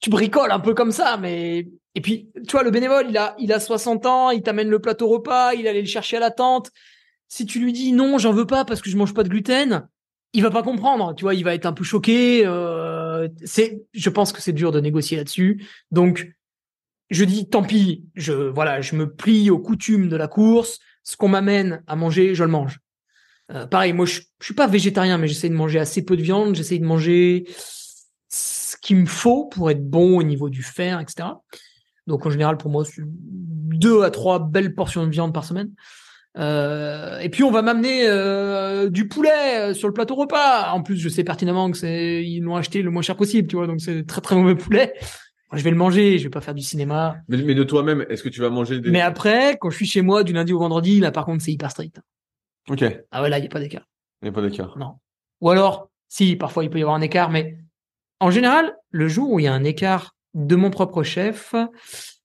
tu bricoles un peu comme ça, mais et puis tu vois le bénévole, il a il a 60 ans, il t'amène le plateau repas, il allait le chercher à la tente. Si tu lui dis non, j'en veux pas parce que je mange pas de gluten, il va pas comprendre. Tu vois, il va être un peu choqué. euh, c'est, je pense que c'est dur de négocier là-dessus. Donc je dis tant pis. Je voilà, je me plie aux coutumes de la course. Ce qu'on m'amène à manger, je le mange. Euh, pareil, moi, je, je suis pas végétarien, mais j'essaie de manger assez peu de viande. J'essaie de manger qu'il me faut pour être bon au niveau du fer, etc. Donc, en général, pour moi, c'est deux à trois belles portions de viande par semaine. Euh, et puis, on va m'amener euh, du poulet euh, sur le plateau repas. En plus, je sais pertinemment que c'est ils l'ont acheté le moins cher possible, tu vois. Donc, c'est très très mauvais poulet. Moi, je vais le manger. Je vais pas faire du cinéma. Mais, mais de toi-même, est-ce que tu vas manger des... Mais après, quand je suis chez moi du lundi au vendredi, là, par contre, c'est hyper strict. Ok, il Ah ouais, là, il y a pas d'écart. n'y a pas d'écart. Non. Ou alors, si, parfois il peut y avoir un écart, mais en général, le jour où il y a un écart de mon propre chef,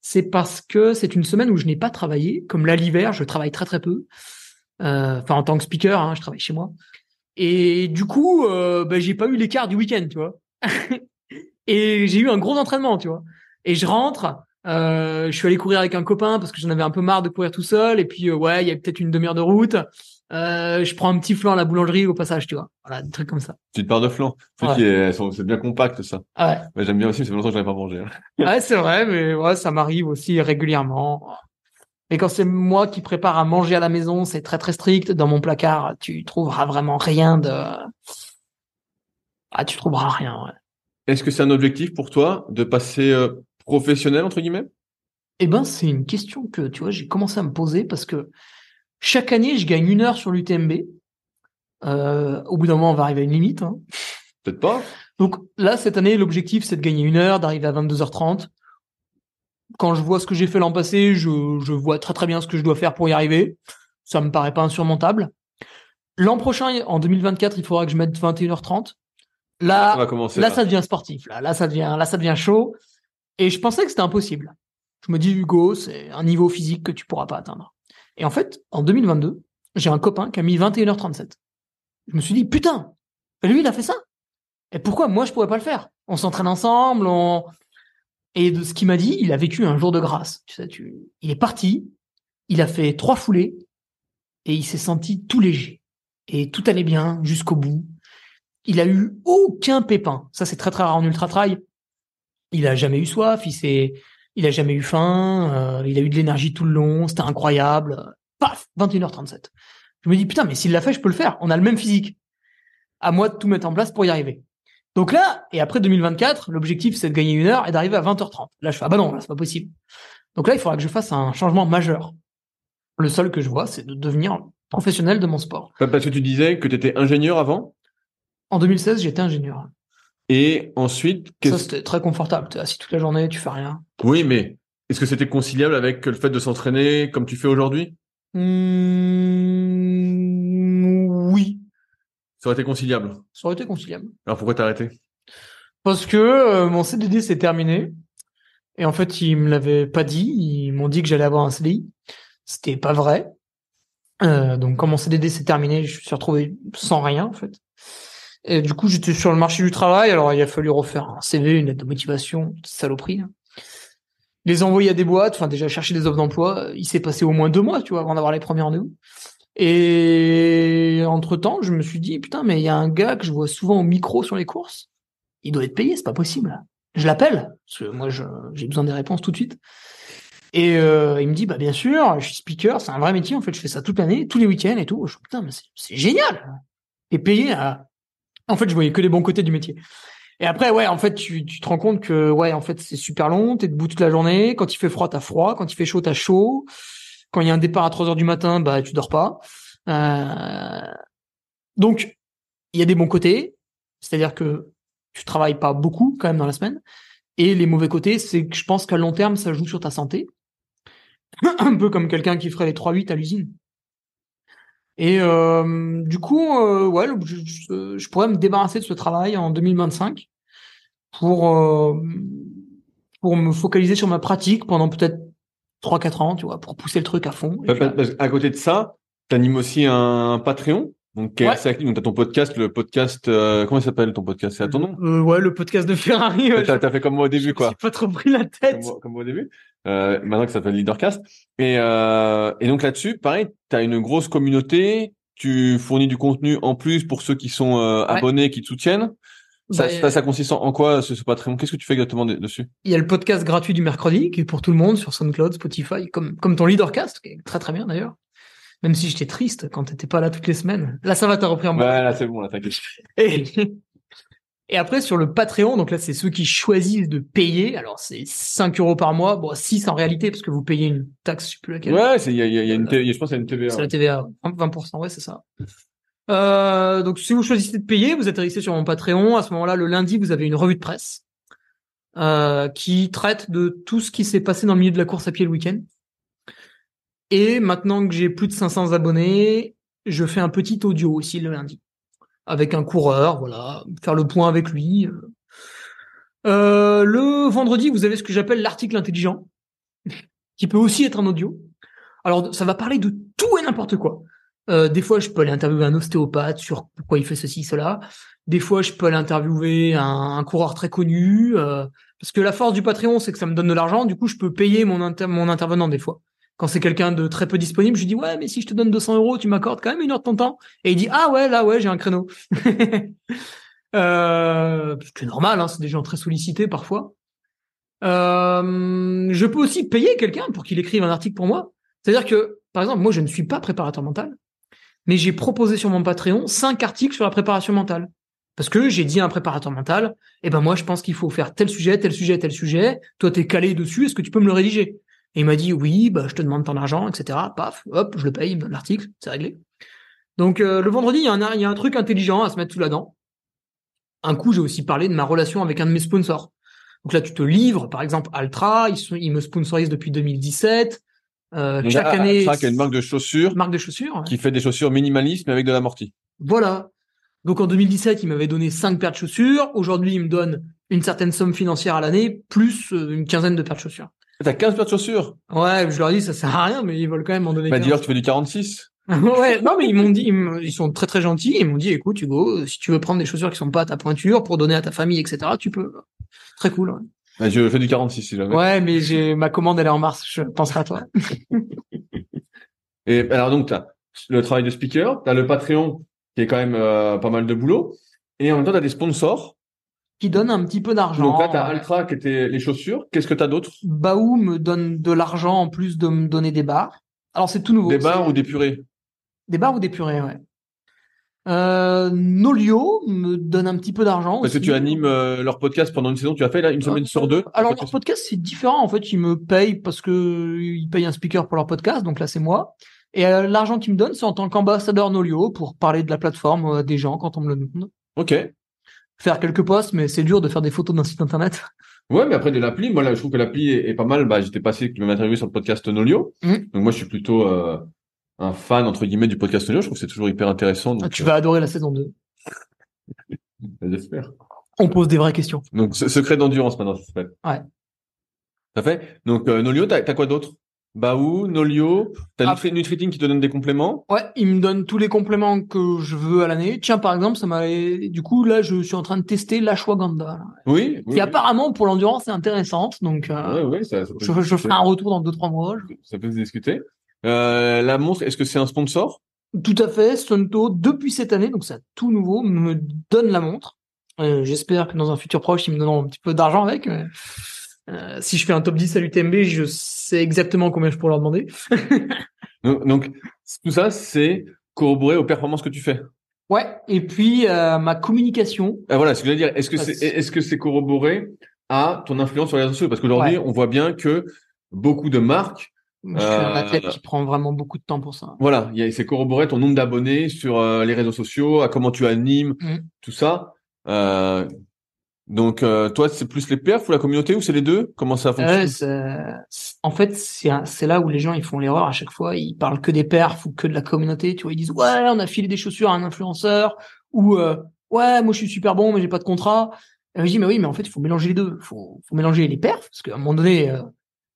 c'est parce que c'est une semaine où je n'ai pas travaillé. Comme là, l'hiver, je travaille très très peu. Euh, Enfin, en tant que speaker, hein, je travaille chez moi. Et du coup, euh, ben, j'ai pas eu l'écart du week-end, tu vois. et j'ai eu un gros entraînement, tu vois. Et je rentre, euh, je suis allé courir avec un copain parce que j'en avais un peu marre de courir tout seul. Et puis, euh, ouais, il y a peut-être une demi-heure de route. Euh, je prends un petit flan à la boulangerie au passage, tu vois. Voilà, des trucs comme ça. Petite part de flan. Ouais. c'est bien compact, ça. Ah ouais. Ouais, J'aime bien aussi, mais fait longtemps que je n'avais pas mangé. hein. Ouais, c'est vrai, mais ouais, ça m'arrive aussi régulièrement. Et quand c'est moi qui prépare à manger à la maison, c'est très très strict. Dans mon placard, tu trouveras vraiment rien de. Ah, tu trouveras rien. Ouais. Est-ce que c'est un objectif pour toi de passer euh, professionnel, entre guillemets? Eh ben, c'est une question que tu vois, j'ai commencé à me poser parce que chaque année, je gagne une heure sur l'UTMB. Euh, au bout d'un moment, on va arriver à une limite. Hein. Peut-être pas. Donc là, cette année, l'objectif, c'est de gagner une heure, d'arriver à 22h30. Quand je vois ce que j'ai fait l'an passé, je, je vois très très bien ce que je dois faire pour y arriver. Ça me paraît pas insurmontable. L'an prochain, en 2024, il faudra que je mette 21h30. Ça Là, va commencer. là, là. ça devient sportif. Là, là, ça devient, là, ça devient chaud. Et je pensais que c'était impossible. Je me dis, Hugo, c'est un niveau physique que tu pourras pas atteindre. Et en fait, en 2022, j'ai un copain qui a mis 21h37. Je me suis dit, putain, lui, il a fait ça. Et pourquoi moi, je pourrais pas le faire? On s'entraîne ensemble, on... Et de ce qu'il m'a dit, il a vécu un jour de grâce. Tu sais, tu... Il est parti, il a fait trois foulées, et il s'est senti tout léger. Et tout allait bien jusqu'au bout. Il a eu aucun pépin. Ça, c'est très très rare en ultra trail. Il a jamais eu soif, il s'est, il a jamais eu faim, euh, il a eu de l'énergie tout le long, c'était incroyable. Paf, 21h37. Je me dis, putain, mais s'il l'a fait, je peux le faire. On a le même physique. À moi de tout mettre en place pour y arriver. Donc là, et après 2024, l'objectif, c'est de gagner une heure et d'arriver à 20h30. Là, je fais, ah bah non, là, c'est pas possible. Donc là, il faudra que je fasse un changement majeur. Le seul que je vois, c'est de devenir professionnel de mon sport. Parce que tu disais que tu étais ingénieur avant? En 2016, j'étais ingénieur. Et ensuite, Ça, c'était très confortable. T'es assis toute la journée, tu fais rien. oui, mais est-ce que c'était conciliable avec le fait de s'entraîner comme tu fais aujourd'hui? Mmh, oui, Ça aurait été conciliable? ça aurait été conciliable. Alors pourquoi t'as arrêté? Parce que euh, mon CDD s'est terminé. Et en fait, ils me l'avaient pas dit. Ils m'ont dit que j'allais avoir un CDI. C'était pas vrai. Euh, donc, quand mon CDD s'est terminé, je me suis retrouvé sans rien, en fait. Et du coup, j'étais sur le marché du travail. Alors, il a fallu refaire un CV, une lettre de motivation, saloperie. hein. Les envoyer à des boîtes, enfin, déjà chercher des offres d'emploi. Il s'est passé au moins deux mois, tu vois, avant d'avoir les premiers rendez-vous. Et entre temps, je me suis dit, putain, mais il y a un gars que je vois souvent au micro sur les courses. Il doit être payé, c'est pas possible. Je l'appelle, parce que moi, j'ai besoin des réponses tout de suite. Et euh, il me dit, bah bien sûr, je suis speaker, c'est un vrai métier, en fait, je fais ça toute l'année, tous les week-ends et tout. Je putain, mais c'est génial. Et payé à... En fait, je voyais que les bons côtés du métier. Et après, ouais, en fait, tu, te rends compte que, ouais, en fait, c'est super long, t'es debout toute la journée. Quand il fait froid, t'as froid. Quand il fait chaud, t'as chaud. Quand il y a un départ à 3 heures du matin, bah, tu dors pas. Euh, Donc, il y a des bons côtés. C'est-à-dire que tu travailles pas beaucoup, quand même, dans la semaine. Et les mauvais côtés, c'est que je pense qu'à long terme, ça joue sur ta santé. Un peu comme quelqu'un qui ferait les 3-8 à l'usine. Et euh, du coup, euh, ouais, je, je- je pourrais me débarrasser de ce travail en 2025 pour euh, pour me focaliser sur ma pratique pendant peut-être 3-4 ans, tu vois, pour pousser le truc à fond. Puis, à côté de ça, t'animes aussi un Patreon. Donc, Ouais. assez actif. Donc, t'as ton podcast, le podcast, euh, comment il s'appelle ton podcast? C'est à ton nom? euh, ouais, le podcast de Ferrari. Ouais, T'as, fait comme moi au début, quoi. suis pas trop pris la Comme tête. moi, comme moi au début. Euh, maintenant que ça s'appelle Leadercast. Et, euh, et donc là-dessus, pareil, t'as une grosse communauté. Tu fournis du contenu en plus pour ceux qui sont euh, Ouais. abonnés, qui te soutiennent. Ça, Bah, ça, ça consiste en quoi ce, ce Patreon? Qu'est-ce que tu fais exactement de- dessus? Il y a le podcast gratuit du mercredi qui est pour tout le monde sur SoundCloud, Spotify, comme, comme ton leadercast, qui est très très bien d'ailleurs. Même si j'étais triste quand t'étais pas là toutes les semaines. Là, ça va, t'as repris en Ouais, là c'est bon, là t'inquiète. Et, et après, sur le Patreon, donc là, c'est ceux qui choisissent de payer. Alors, c'est 5 euros par mois. Bon, 6 en réalité, parce que vous payez une taxe, je sais plus laquelle. Ouais, c'est il y a, y a- il y a une, T- je pense qu'il y a une TVA. C'est la TVA, 20%, ouais, c'est ça. Euh, donc, si vous choisissez de payer, vous atterrissez sur mon Patreon. À ce moment-là, le lundi, vous avez une revue de presse euh, qui traite de tout ce qui s'est passé dans le milieu de la course à pied le week-end. Et maintenant que j'ai plus de 500 abonnés, je fais un petit audio aussi le lundi avec un coureur, voilà, faire le point avec lui. Euh, le vendredi, vous avez ce que j'appelle l'article intelligent, qui peut aussi être un audio. Alors, ça va parler de tout et n'importe quoi. Euh, des fois, je peux aller interviewer un ostéopathe sur pourquoi il fait ceci, cela. Des fois, je peux aller interviewer un, coureur très connu. euh, parce que la force du Patreon, c'est que ça me donne de l'argent. Du coup, je peux payer mon intervenant des fois. Quand c'est quelqu'un de très peu disponible, je lui dis ouais, mais si je te donne 200 euros, tu m'accordes quand même une heure de ton temps. Et il dit ah ouais, là ouais, j'ai un créneau. euh, c'est normal, hein, c'est des gens très sollicités parfois. Euh, je peux aussi payer quelqu'un pour qu'il écrive un article pour moi. C'est-à-dire que, par exemple, moi, je ne suis pas préparateur mental, mais j'ai proposé sur mon Patreon cinq articles sur la préparation mentale. Parce que j'ai dit à un préparateur mental, eh ben moi, je pense qu'il faut faire tel sujet, tel sujet, tel sujet. Toi, t'es calé dessus, est-ce que tu peux me le rédiger? Et il m'a dit, oui, bah, je te demande ton argent, etc. Paf, hop, je le paye, l'article, c'est réglé. Donc, euh, le vendredi, il y, a un, il y a un truc intelligent à se mettre sous la dent. Un coup, j'ai aussi parlé de ma relation avec un de mes sponsors. Donc là, tu te livres, par exemple, Altra, ils, sont, ils me sponsorisent depuis 2017. Euh, Donc, chaque année, Altra, qui est une marque de chaussures marque de chaussures. ouais. qui fait des chaussures minimalistes mais avec de l'amorti. Voilà. Donc en 2017, il m'avait donné cinq paires de chaussures. Aujourd'hui, il me donne une certaine somme financière à l'année, plus euh, une quinzaine de paires de chaussures. T'as 15 paires de chaussures. Ouais, je leur dis, ça sert à rien, mais ils veulent quand même m'en donner Bah 15. dis-leur que tu fais du 46. ouais, non, mais ils m'ont dit, ils, sont très très gentils. Ils m'ont dit, écoute, Hugo, si tu veux prendre des chaussures qui sont pas à ta pointure pour donner à ta famille, etc., tu peux. Très cool. Ouais, Bah, je fais du 46 si jamais. Ouais, mais j'ai ma commande, elle est en mars. Je penserai à toi. Et alors donc t'as le travail de speaker, t'as le Patreon qui est quand même euh, pas mal de boulot, et en même temps t'as des sponsors. Qui donne un petit peu d'argent. Donc là t'as Ouais. Altra qui était les chaussures. Qu'est-ce que t'as d'autre? Baou me donne de l'argent en plus de me donner des bars. Alors c'est tout nouveau. Des bars ou des purées? Des bars ou des purées, ouais. Euh, Nolio me donne un petit peu d'argent. Parce que aussi. tu animes euh, leur podcast pendant une saison. Tu as fait là une semaine sur deux. Alors Podcast- leur podcast c'est différent en fait, ils me payent parce que ils payent un speaker pour leur podcast, donc là c'est moi. Et euh, l'argent qu'ils me donnent c'est en tant qu'ambassadeur Nolio pour parler de la plateforme euh, des gens quand on me le demande. Ok. Faire quelques posts, mais c'est dur de faire des photos d'un site internet. Ouais, mais après de l'appli, moi là, je trouve que l'appli est, est pas mal. Bah, j'étais passé, tu m'as interviewé sur le podcast Nolio. Mm. Donc moi, je suis plutôt euh, un fan entre guillemets du podcast Nolio. Je trouve que c'est toujours hyper intéressant. Donc, Ah, tu vas adorer la saison 2. euh, j'espère. On pose des vraies questions. Donc se- secret d'endurance maintenant, ça s'appelle. Ouais. Ça fait? Donc euh, Nolio, t'as as quoi d'autre? Baou, Nolio, t'as Ah. Nutri- Nutriting qui te donne des compléments? Ouais, il me donne tous les compléments que je veux à l'année. Tiens, par exemple, ça m'a, du coup, là, je suis en train de tester l'ashwagandha, Oui. oui, qui apparemment pour l'endurance est intéressante. Donc, euh, Oui, oui, ça, ça peut, je, je ferai un retour dans deux trois mois. ça peut se discuter. Euh, la montre, est-ce que c'est un sponsor? Tout à fait. Stonto, depuis cette année, donc c'est tout nouveau, me donne la montre. Euh, J'espère que dans un futur proche, ils me donneront un petit peu d'argent avec. mais, euh, si je fais un top 10 à l'UTMB, je sais exactement combien je pourrais leur demander. donc, donc, tout ça, c'est corroboré aux performances que tu fais. Ouais. Et puis euh, ma communication. Ah, voilà, ce que je veux dire. Est-ce que c'est est-ce que c'est corroboré à ton influence sur les réseaux sociaux? Parce qu'aujourd'hui, Ouais. on voit bien que beaucoup de marques, Je suis un Euh, athlète qui prend vraiment beaucoup de temps pour ça. voilà, il y a- c'est corroboré ton nombre d'abonnés sur euh, les réseaux sociaux, à comment tu animes, Mm. tout ça. Euh, donc, euh, toi, c'est plus les perfs ou la communauté ou c'est les deux? Comment ça fonctionne? C'est- en fait, c'est là où les gens ils font l'erreur à chaque fois. Ils parlent que des perfs ou que de la communauté. Tu vois, ils disent ouais, on a filé des chaussures à un influenceur ou euh, ouais, moi je suis super bon, mais j'ai pas de contrat. Et je dis mais oui, mais en fait, il faut mélanger les deux. Faut, faut mélanger les perfs parce qu'à un moment donné, euh,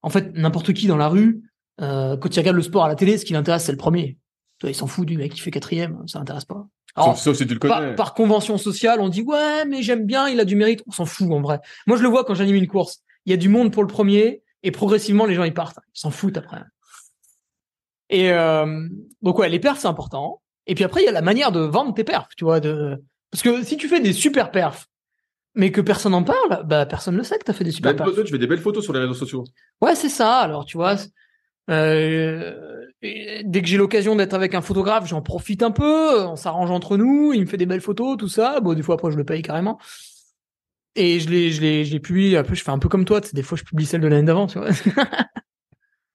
en fait, n'importe qui dans la rue, euh, quand il regarde le sport à la télé, ce qui l'intéresse, c'est le premier. Tu vois, il s'en fout du mec qui fait quatrième, ça l'intéresse pas. Alors, sauf, sauf si tu le connais. par, par convention sociale, on dit ouais, mais j'aime bien, il a du mérite. On s'en fout en vrai. Moi, je le vois quand j'anime une course. Il y a du monde pour le premier et progressivement les gens ils partent. Ils s'en foutent après. Et euh, donc ouais, les perfs c'est important. Et puis après il y a la manière de vendre tes perfs, tu vois. De... Parce que si tu fais des super perfs, mais que personne n'en parle, bah personne ne sait que t'as fait des super perfs. photo, tu fais des belles photos sur les réseaux sociaux. Ouais, c'est ça. Alors, tu vois, euh, et dès que j'ai l'occasion d'être avec un photographe, j'en profite un peu. On s'arrange entre nous. Il me fait des belles photos, tout ça. Bon, des fois après, je le paye carrément. Et je les, je les, je les publie. Un peu, je fais un peu comme toi. Des fois, je publie celle de l'année d'avant, tu vois.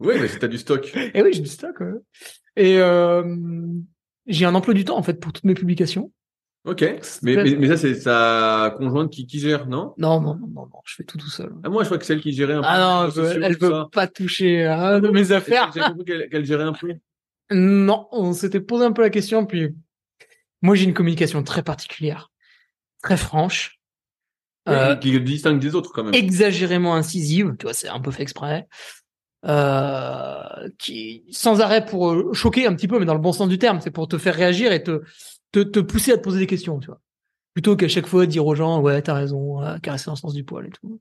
Oui, mais si t'as du stock. Et oui, j'ai du stock. ouais. Et euh, j'ai un emploi du temps en fait pour toutes mes publications. Ok. Mais, mais, mais ça, c'est sa conjointe qui, qui gère, non? Non, non, non, non, non, je fais tout tout seul. Ah, moi, je crois que c'est elle qui gérait un peu. Ah non, sociaux, elle veut ça. pas toucher à de mes affaires. J'ai compris qu'elle gérait un peu? Non, on s'était posé un peu la question, puis moi j'ai une communication très particulière, très franche, euh, qui le distingue des autres, quand même. exagérément incisive, tu vois, c'est un peu fait exprès, euh, qui sans arrêt pour choquer un petit peu, mais dans le bon sens du terme, c'est pour te faire réagir et te, te te pousser à te poser des questions, tu vois, plutôt qu'à chaque fois dire aux gens ouais t'as raison, ouais, caresser dans le sens du poil et tout.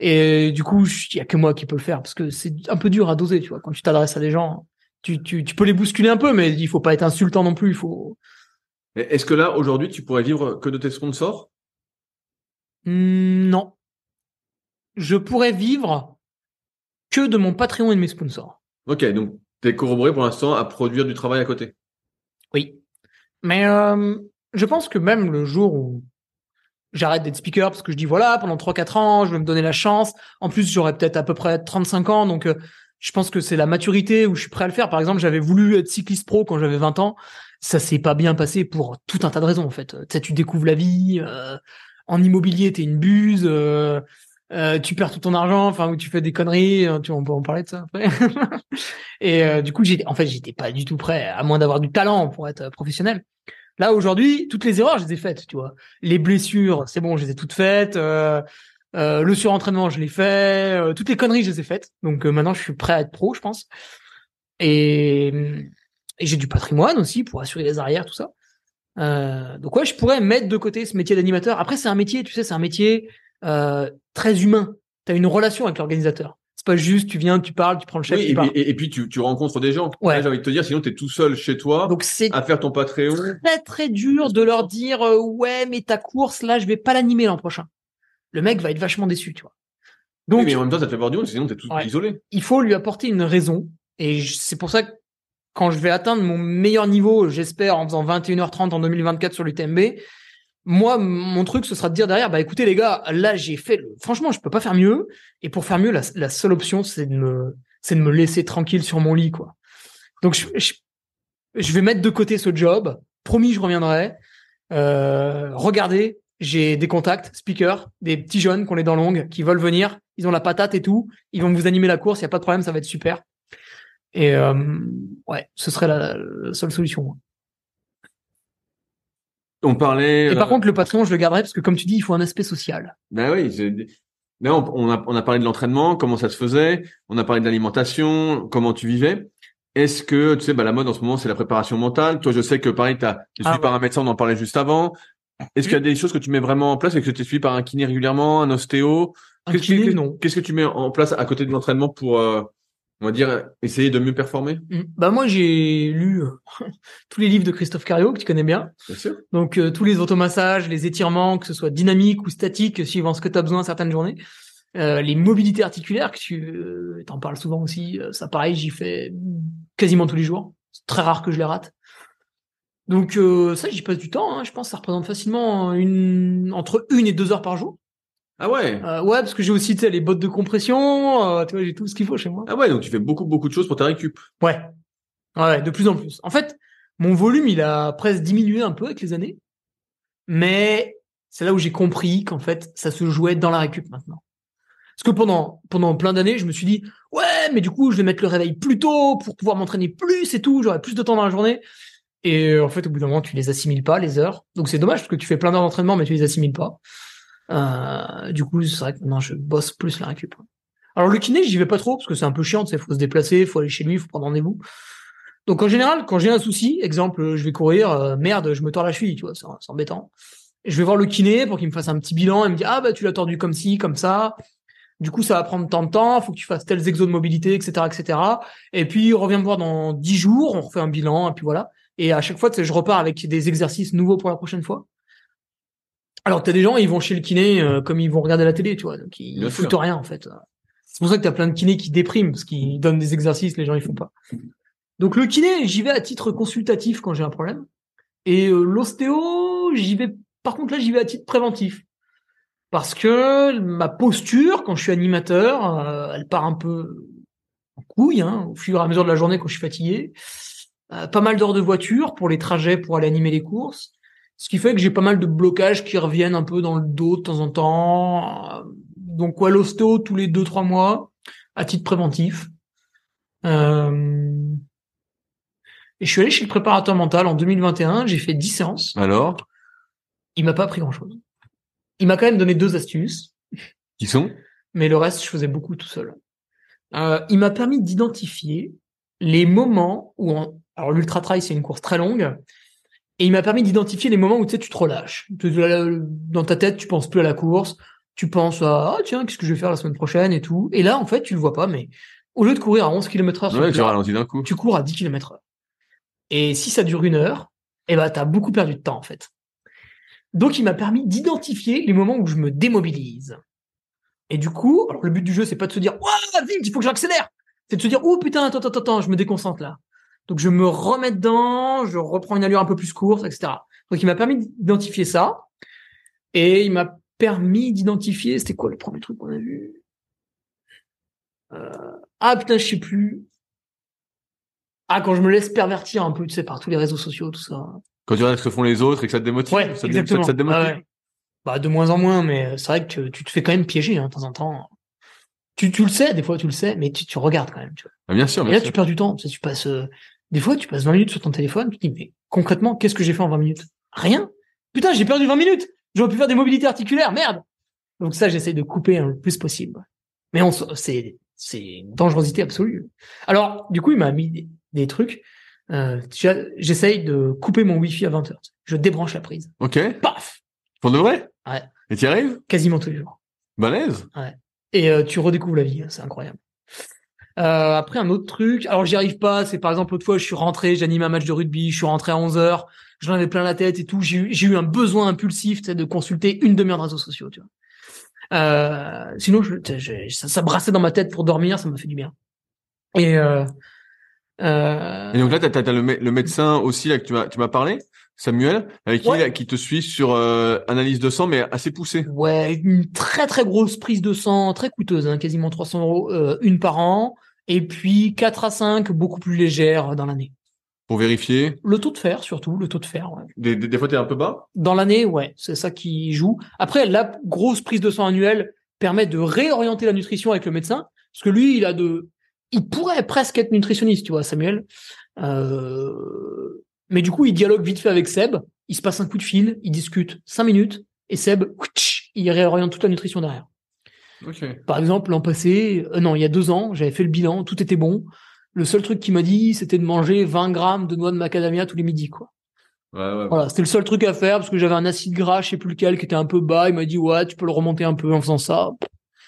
Et du coup, il y a que moi qui peux le faire parce que c'est un peu dur à doser, tu vois, quand tu t'adresses à des gens tu, tu, tu peux les bousculer un peu, mais il faut pas être insultant non plus. Il faut. Est-ce que là, aujourd'hui, tu pourrais vivre que de tes sponsors? Hmm, non. Je pourrais vivre que de mon Patreon et de mes sponsors. Ok, donc t'es corroboré pour l'instant à produire du travail à côté? Oui. Mais euh, je pense que même le jour où j'arrête d'être speaker, parce que je dis voilà, pendant 3-4 ans, je vais me donner la chance. En plus, j'aurai peut-être à peu près 35 ans, donc euh, je pense que c'est la maturité où je suis prêt à le faire. Par exemple, j'avais voulu être cycliste pro quand j'avais 20 ans. Ça s'est pas bien passé pour tout un tas de raisons, en fait. Tu sais, tu découvres la vie. euh, en immobilier, t'es une buse. Euh, euh, tu perds tout ton argent, enfin, ou tu fais des conneries. hein, tu, on peut en parler de ça après. Et euh, du coup, j'ai, en fait, j'étais pas du tout prêt, à moins d'avoir du talent pour être euh, professionnel. Là, aujourd'hui, toutes les erreurs, je les ai faites, tu vois. Les blessures, c'est bon, je les ai toutes faites. Euh, euh, le surentraînement, je l'ai fait. euh, toutes les conneries, je les ai faites. Donc euh, maintenant, je suis prêt à être pro, je pense. Et, et j'ai du patrimoine aussi pour assurer les arrières, tout ça. Euh, donc ouais, je pourrais mettre de côté ce métier d'animateur. Après, c'est un métier, tu sais, c'est un métier euh, très humain. Tu as une relation avec l'organisateur. C'est pas juste, tu viens, tu parles, tu prends le chef, Oui, tu et, puis- et- et puis tu, tu rencontres des gens. Ouais. J'ai envie de te dire, sinon t'es tout seul chez toi Donc c'est à faire ton Patreon. très très dur de leur dire euh, ouais mais ta course là je vais pas l'animer l'an prochain. Le mec va être vachement déçu tu vois. Oui, Donc mais en même temps, ça te fait voir du monde, sinon t'es tout Ouais. isolé. il faut lui apporter une raison et c'est pour ça que quand je vais atteindre mon meilleur niveau, j'espère en faisant 21h30 en 2024 sur l'UTMB, moi mon truc ce sera de dire derrière bah écoutez les gars, là j'ai fait le... franchement, je peux pas faire mieux et pour faire mieux la, seule option c'est de me c'est de me laisser tranquille sur mon lit quoi. Donc je, je, vais mettre de côté ce job, promis je reviendrai. Euh, regardez, j'ai des contacts, speakers, des petits jeunes qui ont les dents longues, qui veulent venir, ils ont la patate et tout, ils vont vous animer la course, il y a pas de problème, ça va être super. Et euh, ouais, ce serait la seule solution. On parlait. Et par euh, contre, le patron, je le garderai parce que comme tu dis, il faut un aspect social. Ben oui, c'est- là, on, on a, on a parlé de l'entraînement, comment ça se faisait, on a parlé de l'alimentation, comment tu vivais. Est-ce que, tu sais, bah, la mode en ce moment, c'est la préparation mentale. Toi, je sais que pareil, tu es suivi Ah par un médecin, on en parlait juste avant. Est-ce qu'il y a des choses que tu mets vraiment en place et que tu es suivi par un kiné régulièrement, un ostéo? Un Qu'est-ce kiné, que- non. Qu'est-ce que tu mets en place à côté de l'entraînement pour, euh, on va dire, essayer de mieux performer Mm. Bah moi j'ai lu euh, tous les livres de Christophe Cario que tu connais bien. Bien sûr. Donc euh, tous les automassages, les étirements, que ce soit dynamique ou statique, suivant ce que tu as besoin certaines journées. Euh, les mobilités articulaires que tu euh, t'en parles souvent aussi, ça pareil, j'y fais quasiment tous les jours. C'est très rare que je les rate. Donc euh, ça j'y passe du temps. Hein. Je pense que ça représente facilement une entre une et deux heures par jour. Ah ouais. Euh, ouais parce que j'ai aussi les bottes de compression. euh, tu vois j'ai tout ce qu'il faut chez moi. Ah ouais, donc tu fais beaucoup, beaucoup de choses pour ta récup. Ouais. Ouais, de plus en plus. En fait, mon volume, il a presque diminué un peu avec les années. Mais c'est là où j'ai compris qu'en fait, ça se jouait dans la récup maintenant. Parce que pendant, pendant plein d'années, je me suis dit, ouais, mais du coup, je vais mettre le réveil plus tôt pour pouvoir m'entraîner plus et tout, j'aurai plus de temps dans la journée. Et euh, en fait, au bout d'un moment, tu les assimiles pas, les heures. Donc c'est dommage parce que tu fais plein d'heures d'entraînement, mais tu les assimiles pas. Euh, du coup, c'est vrai que maintenant, je bosse plus la récup. Alors le kiné, j'y vais pas trop parce que c'est un peu chiant, sais, faut se déplacer, faut aller chez lui, faut prendre rendez-vous. Donc en général, quand j'ai un souci, exemple, je vais courir, euh, merde, je me tords la cheville, tu vois, c'est embêtant. Je vais voir le kiné pour qu'il me fasse un petit bilan et me dire ah bah tu l'as tordu comme ci, comme ça. Du coup, ça va prendre tant de temps, faut que tu fasses tels exos de mobilité, etc., etc. Et puis reviens me voir dans 10 jours, on refait un bilan et puis voilà. Et à chaque fois, je repars avec des exercices nouveaux pour la prochaine fois. Alors que t'as des gens, ils vont chez le kiné euh, comme ils vont regarder la télé, tu vois, donc ils Bien foutent rien en fait. C'est pour ça que t'as plein de kinés qui dépriment parce qu'ils donnent des exercices, les gens ils font pas. Donc le kiné, j'y vais à titre consultatif quand j'ai un problème. Et euh, l'ostéo, j'y vais. Par contre là, j'y vais à titre préventif parce que ma posture quand je suis animateur, euh, elle part un peu en couille hein, au fur et à mesure de la journée quand je suis fatigué. Euh, pas mal d'heures de voiture pour les trajets pour aller animer les courses. Ce qui fait que j'ai pas mal de blocages qui reviennent un peu dans le dos de temps en temps. Donc ouais, l'ostéo tous les deux trois mois à titre préventif. Euh, Et je suis allé chez le préparateur mental en 2021, j'ai fait 10 séances. Alors, Il m'a pas appris grand chose. Il m'a quand même donné deux astuces, qui sont? Mais le reste, je faisais beaucoup tout seul. Euh, il m'a permis d'identifier les moments où, on- alors l'ultra trail c'est une course très longue, et il m'a permis d'identifier les moments où tu sais tu te relâches. Tu- Dans ta tête, tu penses plus à la course, tu penses à ah tiens qu'est-ce que je vais faire la semaine prochaine et tout. Et là en fait tu le vois pas, mais au lieu de courir à 11 km heure Ouais, tu ralentis d'un coup. tu cours à 10 km heure. Et si ça dure une heure, eh ben, t'as beaucoup perdu de temps, en fait. Donc, il m'a permis d'identifier les moments où je me démobilise. Et du coup, alors le but du jeu, c'est pas de se dire, ouah, vite, il faut que j'accélère. C'est de se dire, oh putain, attends, attends, attends, je me déconcentre là. Donc, je me remets dedans, je reprends une allure un peu plus courte, etc. Donc, il m'a permis d'identifier ça. Et il m'a permis d'identifier, c'était quoi le premier truc qu'on a vu? Euh, ah putain, je sais plus. Ah, quand je me laisse pervertir un peu, tu sais, par tous les réseaux sociaux, tout ça. Quand tu regardes ce que font les autres et que ça te démotive, Ouais, ça, te, exactement. ça te démotive. Ah ouais. Bah, de moins en moins, mais c'est vrai que tu te fais quand même piéger, hein, de temps en temps. Tu, tu le sais, des fois tu le sais, mais tu, tu regardes quand même, tu vois. Ah, bien sûr, Et bien là, sûr. tu perds du temps. Tu passes, euh, des fois, tu passes 20 minutes sur ton téléphone, tu te dis, mais concrètement, qu'est-ce que j'ai fait en 20 minutes? Rien. Putain, j'ai perdu 20 minutes. J'aurais pu faire des mobilités articulaires, merde. Donc ça, j'essaie de couper hein, le plus possible. Mais on, c'est, c'est une dangerosité absolue. Alors, du coup, il m'a mis des, des trucs. Euh, j'essaye de couper mon wifi à 20 heures. Je débranche la prise. Ok. Paf! Pour de vrai? Ouais. Et tu y arrives? Quasiment tous les jours. Balèze? Et euh, tu redécouvres la vie, hein, c'est incroyable. Euh, après un autre truc, alors j'y arrive pas, c'est par exemple l'autre fois je suis rentré, j'anime un match de rugby, je suis rentré à 11h, j'en avais plein la tête et tout, j'ai eu, j'ai eu un besoin impulsif tu de consulter une demi-heure de réseaux sociaux, tu vois. Euh, sinon je, tu ça, ça brassait dans ma tête pour dormir, ça m'a fait du bien. Et, euh, euh, Et donc là, t'as, t'as, t'as le, mé- le médecin aussi là que tu m'as, tu m'as parlé, Samuel, avec qui, là, qui te suit sur euh, analyse de sang, mais assez poussée. Ouais, une très très grosse prise de sang, très coûteuse, hein, quasiment 300 euros euh, une par an, et puis 4 à 5 beaucoup plus légères dans l'année. Pour vérifier? Le taux de fer surtout, le taux de fer. ouais. Des, des, des fois, t'es un peu bas? Dans l'année, ouais, c'est ça qui joue. Après, la grosse prise de sang annuelle permet de réorienter la nutrition avec le médecin, parce que lui, il a de, il pourrait presque être nutritionniste, tu vois, Samuel. Euh... Mais du coup, il dialogue vite fait avec Seb. Il se passe un coup de fil, il discute cinq minutes, et Seb, il réoriente toute la nutrition derrière. Par exemple, l'an passé, euh, non, il y a deux ans, j'avais fait le bilan, tout était bon. Le seul truc qu'il m'a dit, c'était de manger 20 grammes de noix de macadamia tous les midis, quoi. Ouais, ouais. Voilà, c'était le seul truc à faire parce que j'avais un acide gras, je sais plus lequel, qui était un peu bas. Il m'a dit ouais, tu peux le remonter un peu en faisant ça.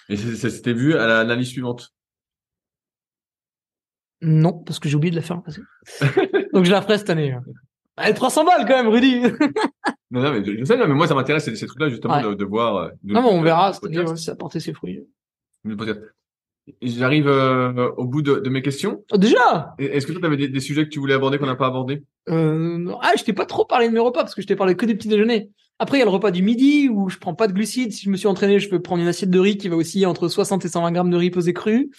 Et c'est- c'était vu à la- l'année suivante? Non, parce que j'ai oublié de la faire l'an passé. Donc je la ferai cette année. Allez, 300 balles quand même, Rudy. Non, non, mais je je sais, non, mais moi, ça m'intéresse ces, ces trucs-là, justement, Ouais. de, de voir. euh, de- non, mais on verra de si ça a porté ses fruits. J'arrive euh, au bout de, de mes questions. Oh, déjà? Est-ce que toi, tu avais des, des sujets que tu voulais aborder qu'on n'a pas abordé? Euh. Ah, je t'ai pas trop parlé de mes repas parce que je t'ai parlé que des petits déjeuners. Après, il y a le repas du midi où je prends pas de glucides. Si je me suis entraîné, je peux prendre une assiette de riz qui va aussi entre 60 et 120 grammes de riz pesé cru.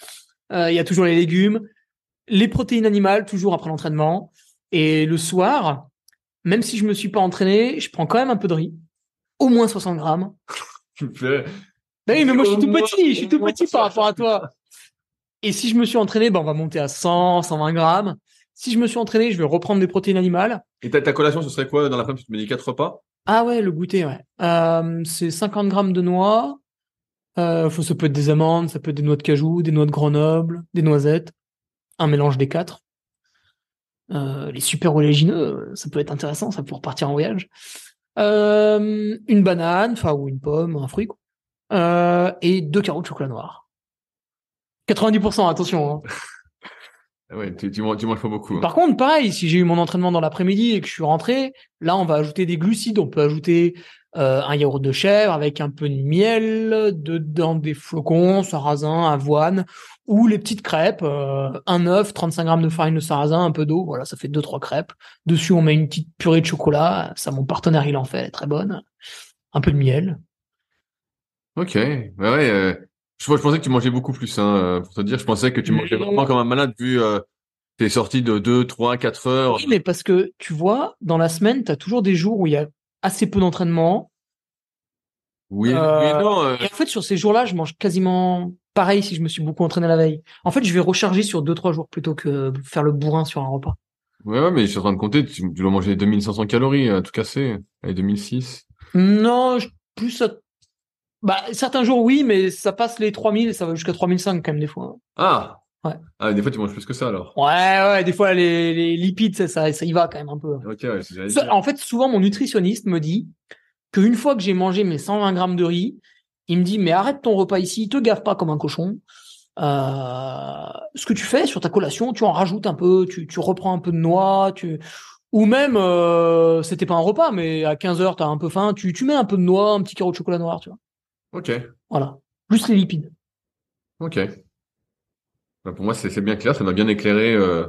Euh, Il y a toujours les légumes, les protéines animales toujours après l'entraînement. Et le soir, même si je me suis pas entraîné, je prends quand même un peu de riz, au moins 60 grammes. Tu fais. Bah oui, mais moi je suis tout petit, je suis tout petit par rapport à toi. Et si je me suis entraîné, ben on va monter à 100, 120 grammes. Si je me suis entraîné, je vais reprendre des protéines animales. Et ta, ta collation, ce serait quoi dans l'après-midi Tu te mets des quatre repas? Ah ouais, le goûter, ouais. Euh, c'est 50 grammes de noix. Euh, ça peut être des amandes, ça peut être des noix de cajou, des noix de Grenoble, des noisettes. Un mélange des quatre. Euh, les super oléagineux, ça peut être intéressant, ça pour partir en voyage. Euh, une banane, enfin ou une pomme, un fruit, quoi. Euh, et deux carreaux de chocolat noir. 90%, attention. hein. Ah Ouais, tu, tu, manges, tu manges pas beaucoup. hein. Par contre, pareil, si j'ai eu mon entraînement dans l'après-midi et que je suis rentré, là, on va ajouter des glucides. On peut ajouter euh, un yaourt de chèvre avec un peu de miel, dedans des flocons, sarrasin, avoine, ou les petites crêpes, euh, un œuf, 35 grammes de farine de sarrasin, un peu d'eau. Voilà, ça fait deux trois crêpes. Dessus, on met une petite purée de chocolat. Ça, mon partenaire, il en fait, elle est très bonne. Un peu de miel. Ok. Ouais, ouais. euh, je, je pensais que tu mangeais beaucoup plus, hein, pour te dire. Je pensais que tu mangeais vraiment comme un malade vu tes sorties de 2, 3, 4 heures. Oui, mais parce que tu vois, dans la semaine, tu as toujours des jours où il y a assez peu d'entraînement. Oui, Euh, oui, non. euh, Et en fait, sur ces jours-là, je mange quasiment pareil si je me suis beaucoup entraîné la veille. En fait, je vais recharger sur deux, trois jours plutôt que faire le bourrin sur un repas. Ouais, ouais, mais je suis en train de compter. Tu, tu dois manger 2500 calories, euh, tout cassé. Allez, 2006. Non, je- plus ça... Bah, certains jours, oui, mais ça passe les 3000 et ça va jusqu'à 3005 quand même des fois. Ah. Ouais. Ah, des fois, tu manges plus que ça, alors. Ouais, ouais, des fois, les, les lipides, ça, ça, ça y va quand même un peu. Ok, ouais, c'est- en fait, souvent, mon nutritionniste me dit qu'une fois que j'ai mangé mes 120 grammes de riz, il me dit, mais arrête ton repas ici, te gave pas comme un cochon. Euh, ce que tu fais sur ta collation, tu en rajoutes un peu, tu, tu reprends un peu de noix, tu, ou même, euh, c'était pas un repas, mais à 15 heures, t'as un peu faim, tu, tu mets un peu de noix, un petit carreau de chocolat noir, tu vois. Ok. Voilà. Plus les lipides. Ok. Bah, pour moi, c'est bien clair. Ça m'a bien éclairé euh,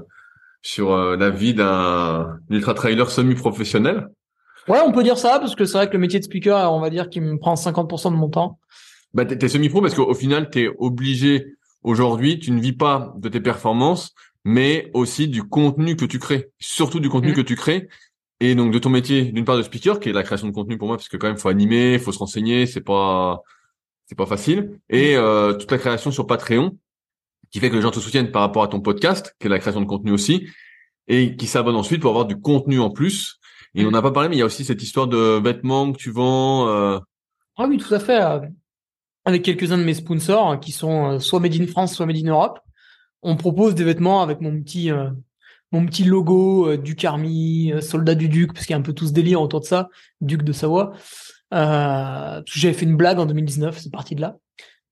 sur euh, la vie d'un ultra-trailer semi-professionnel. Ouais, on peut dire ça, parce que c'est vrai que le métier de speaker, on va dire qu'il me prend 50% de mon temps. Bah, t'es semi-pro parce qu'au au final, t'es obligé aujourd'hui, tu ne vis pas de tes performances, mais aussi du contenu que tu crées, surtout du contenu Mhm. que tu crées. Et donc de ton métier, d'une part de speaker, qui est la création de contenu pour moi, parce que quand même faut animer, faut se renseigner, c'est pas c'est pas facile. Et euh, toute la création sur Patreon, qui fait que les gens te soutiennent par rapport à ton podcast, qui est la création de contenu aussi, et qui s'abonnent ensuite pour avoir du contenu en plus. Et on n'a pas parlé, mais il y a aussi cette histoire de vêtements que tu vends. euh, Ah oui, tout à fait. euh, Avec quelques-uns de mes sponsors hein, qui sont euh, soit made in France, soit made in Europe, on propose des vêtements avec mon petit euh, mon petit logo euh, du Carmi, euh, soldat du Duc, parce qu'il y a un peu tout ce délire autour de ça, Duc de Savoie. Euh, J'avais fait une blague en 2019, c'est parti de là.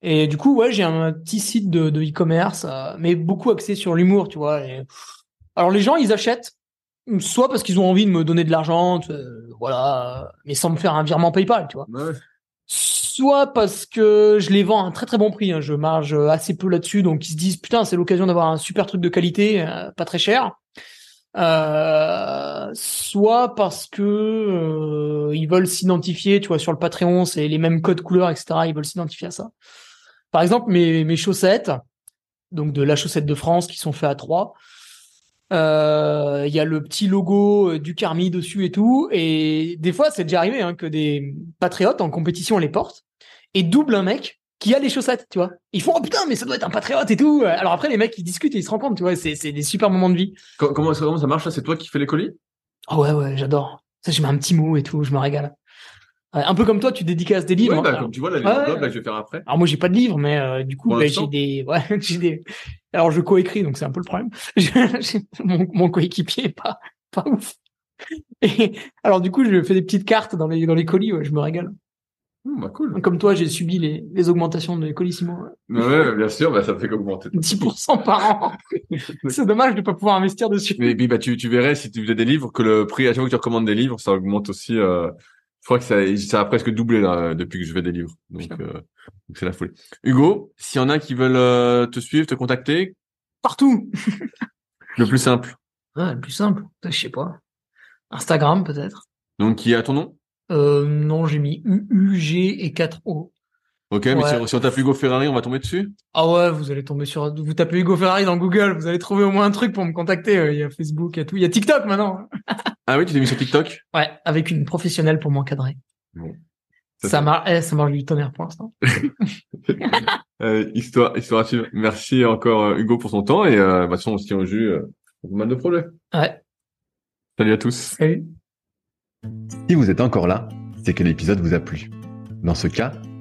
Et du coup, ouais, j'ai un petit site de de e-commerce, euh, mais beaucoup axé sur l'humour, tu vois. Et- Alors les gens, ils achètent soit parce qu'ils ont envie de me donner de l'argent, euh, voilà, mais sans me faire un virement PayPal, tu vois soit parce que je les vends à un très très bon prix, hein, je marge assez peu là-dessus, donc ils se disent putain c'est l'occasion d'avoir un super truc de qualité, euh, pas très cher. Euh, soit parce que euh, ils veulent s'identifier, tu vois, sur le Patreon, c'est les mêmes codes couleurs, etc. Ils veulent s'identifier à ça. Par exemple, mes, mes chaussettes, donc de la chaussette de France, qui sont faits à trois. Euh, Il y a le petit logo euh, du Carmi dessus et tout. Et des fois, c'est déjà arrivé hein, que des patriotes en compétition les portent et doublent un mec qui a les chaussettes, tu vois. Ils font oh putain, mais ça doit être un patriote et tout. Alors après, les mecs ils discutent et ils se rendent compte, tu vois. C'est c'est des super moments de vie. co- Comment, comment ça marche là C'est toi qui fais les colis? Oh ouais ouais, j'adore. Ça, je mets un petit mot et tout, je me régale. Un peu comme toi, tu dédicaces des livres. Ouais, bah, Alors- comme tu vois, là, les enveloppes, ouais. là, que je vais faire après. Alors moi j'ai pas de livre, mais euh, du coup bah, j'ai des, ouais, j'ai des. Alors je coécris, donc c'est un peu le problème. Mon, mon coéquipier est pas pas ouf. Et alors du coup je fais des petites cartes dans les dans les colis, ouais, je me régale. Hum, bah, cool. Comme toi, j'ai subi les, les augmentations des colissimo. ouais. Ouais, bien sûr, bah, ça fait qu'augmenter. 10% par an. c'est dommage de pas pouvoir investir dessus. Mais puis, bah, tu, tu verrais, si tu faisais des livres, que le prix, à chaque fois que tu recommandes des livres, ça augmente aussi, euh, je crois que ça, ça a presque doublé, là, depuis que je fais des livres. Donc, euh, c'est la folie. Hugo, s'il y en a qui veulent euh, te suivre, te contacter, Partout. le plus simple. Ouais, le plus simple. Je sais pas. Instagram peut-être. Donc, qui a ton nom? Euh, non, j'ai mis U, U, G et 4 Ok, mais Ouais. si, on- si on tape Hugo Ferrari, on va tomber dessus? Ah ouais, vous allez tomber sur, vous tapez Hugo Ferrari dans Google, vous allez trouver au moins un truc pour me contacter. Euh, Il y a Facebook, il y a tout, il y a TikTok maintenant. Ah oui, tu t'es mis sur TikTok? Ouais, avec une professionnelle pour m'encadrer. Bon. Ça, Ça, marche, eh, ça marche du tonnerre pour l'instant. Euh, histoire, histoire à suivre. Merci encore, euh, Hugo, pour son temps, et, euh, bah, de toute façon, on se tient au jus, euh, pour pas mal de projets. Ouais, Salut à tous. salut. Si vous êtes encore là, c'est que l'épisode vous a plu. Dans ce cas,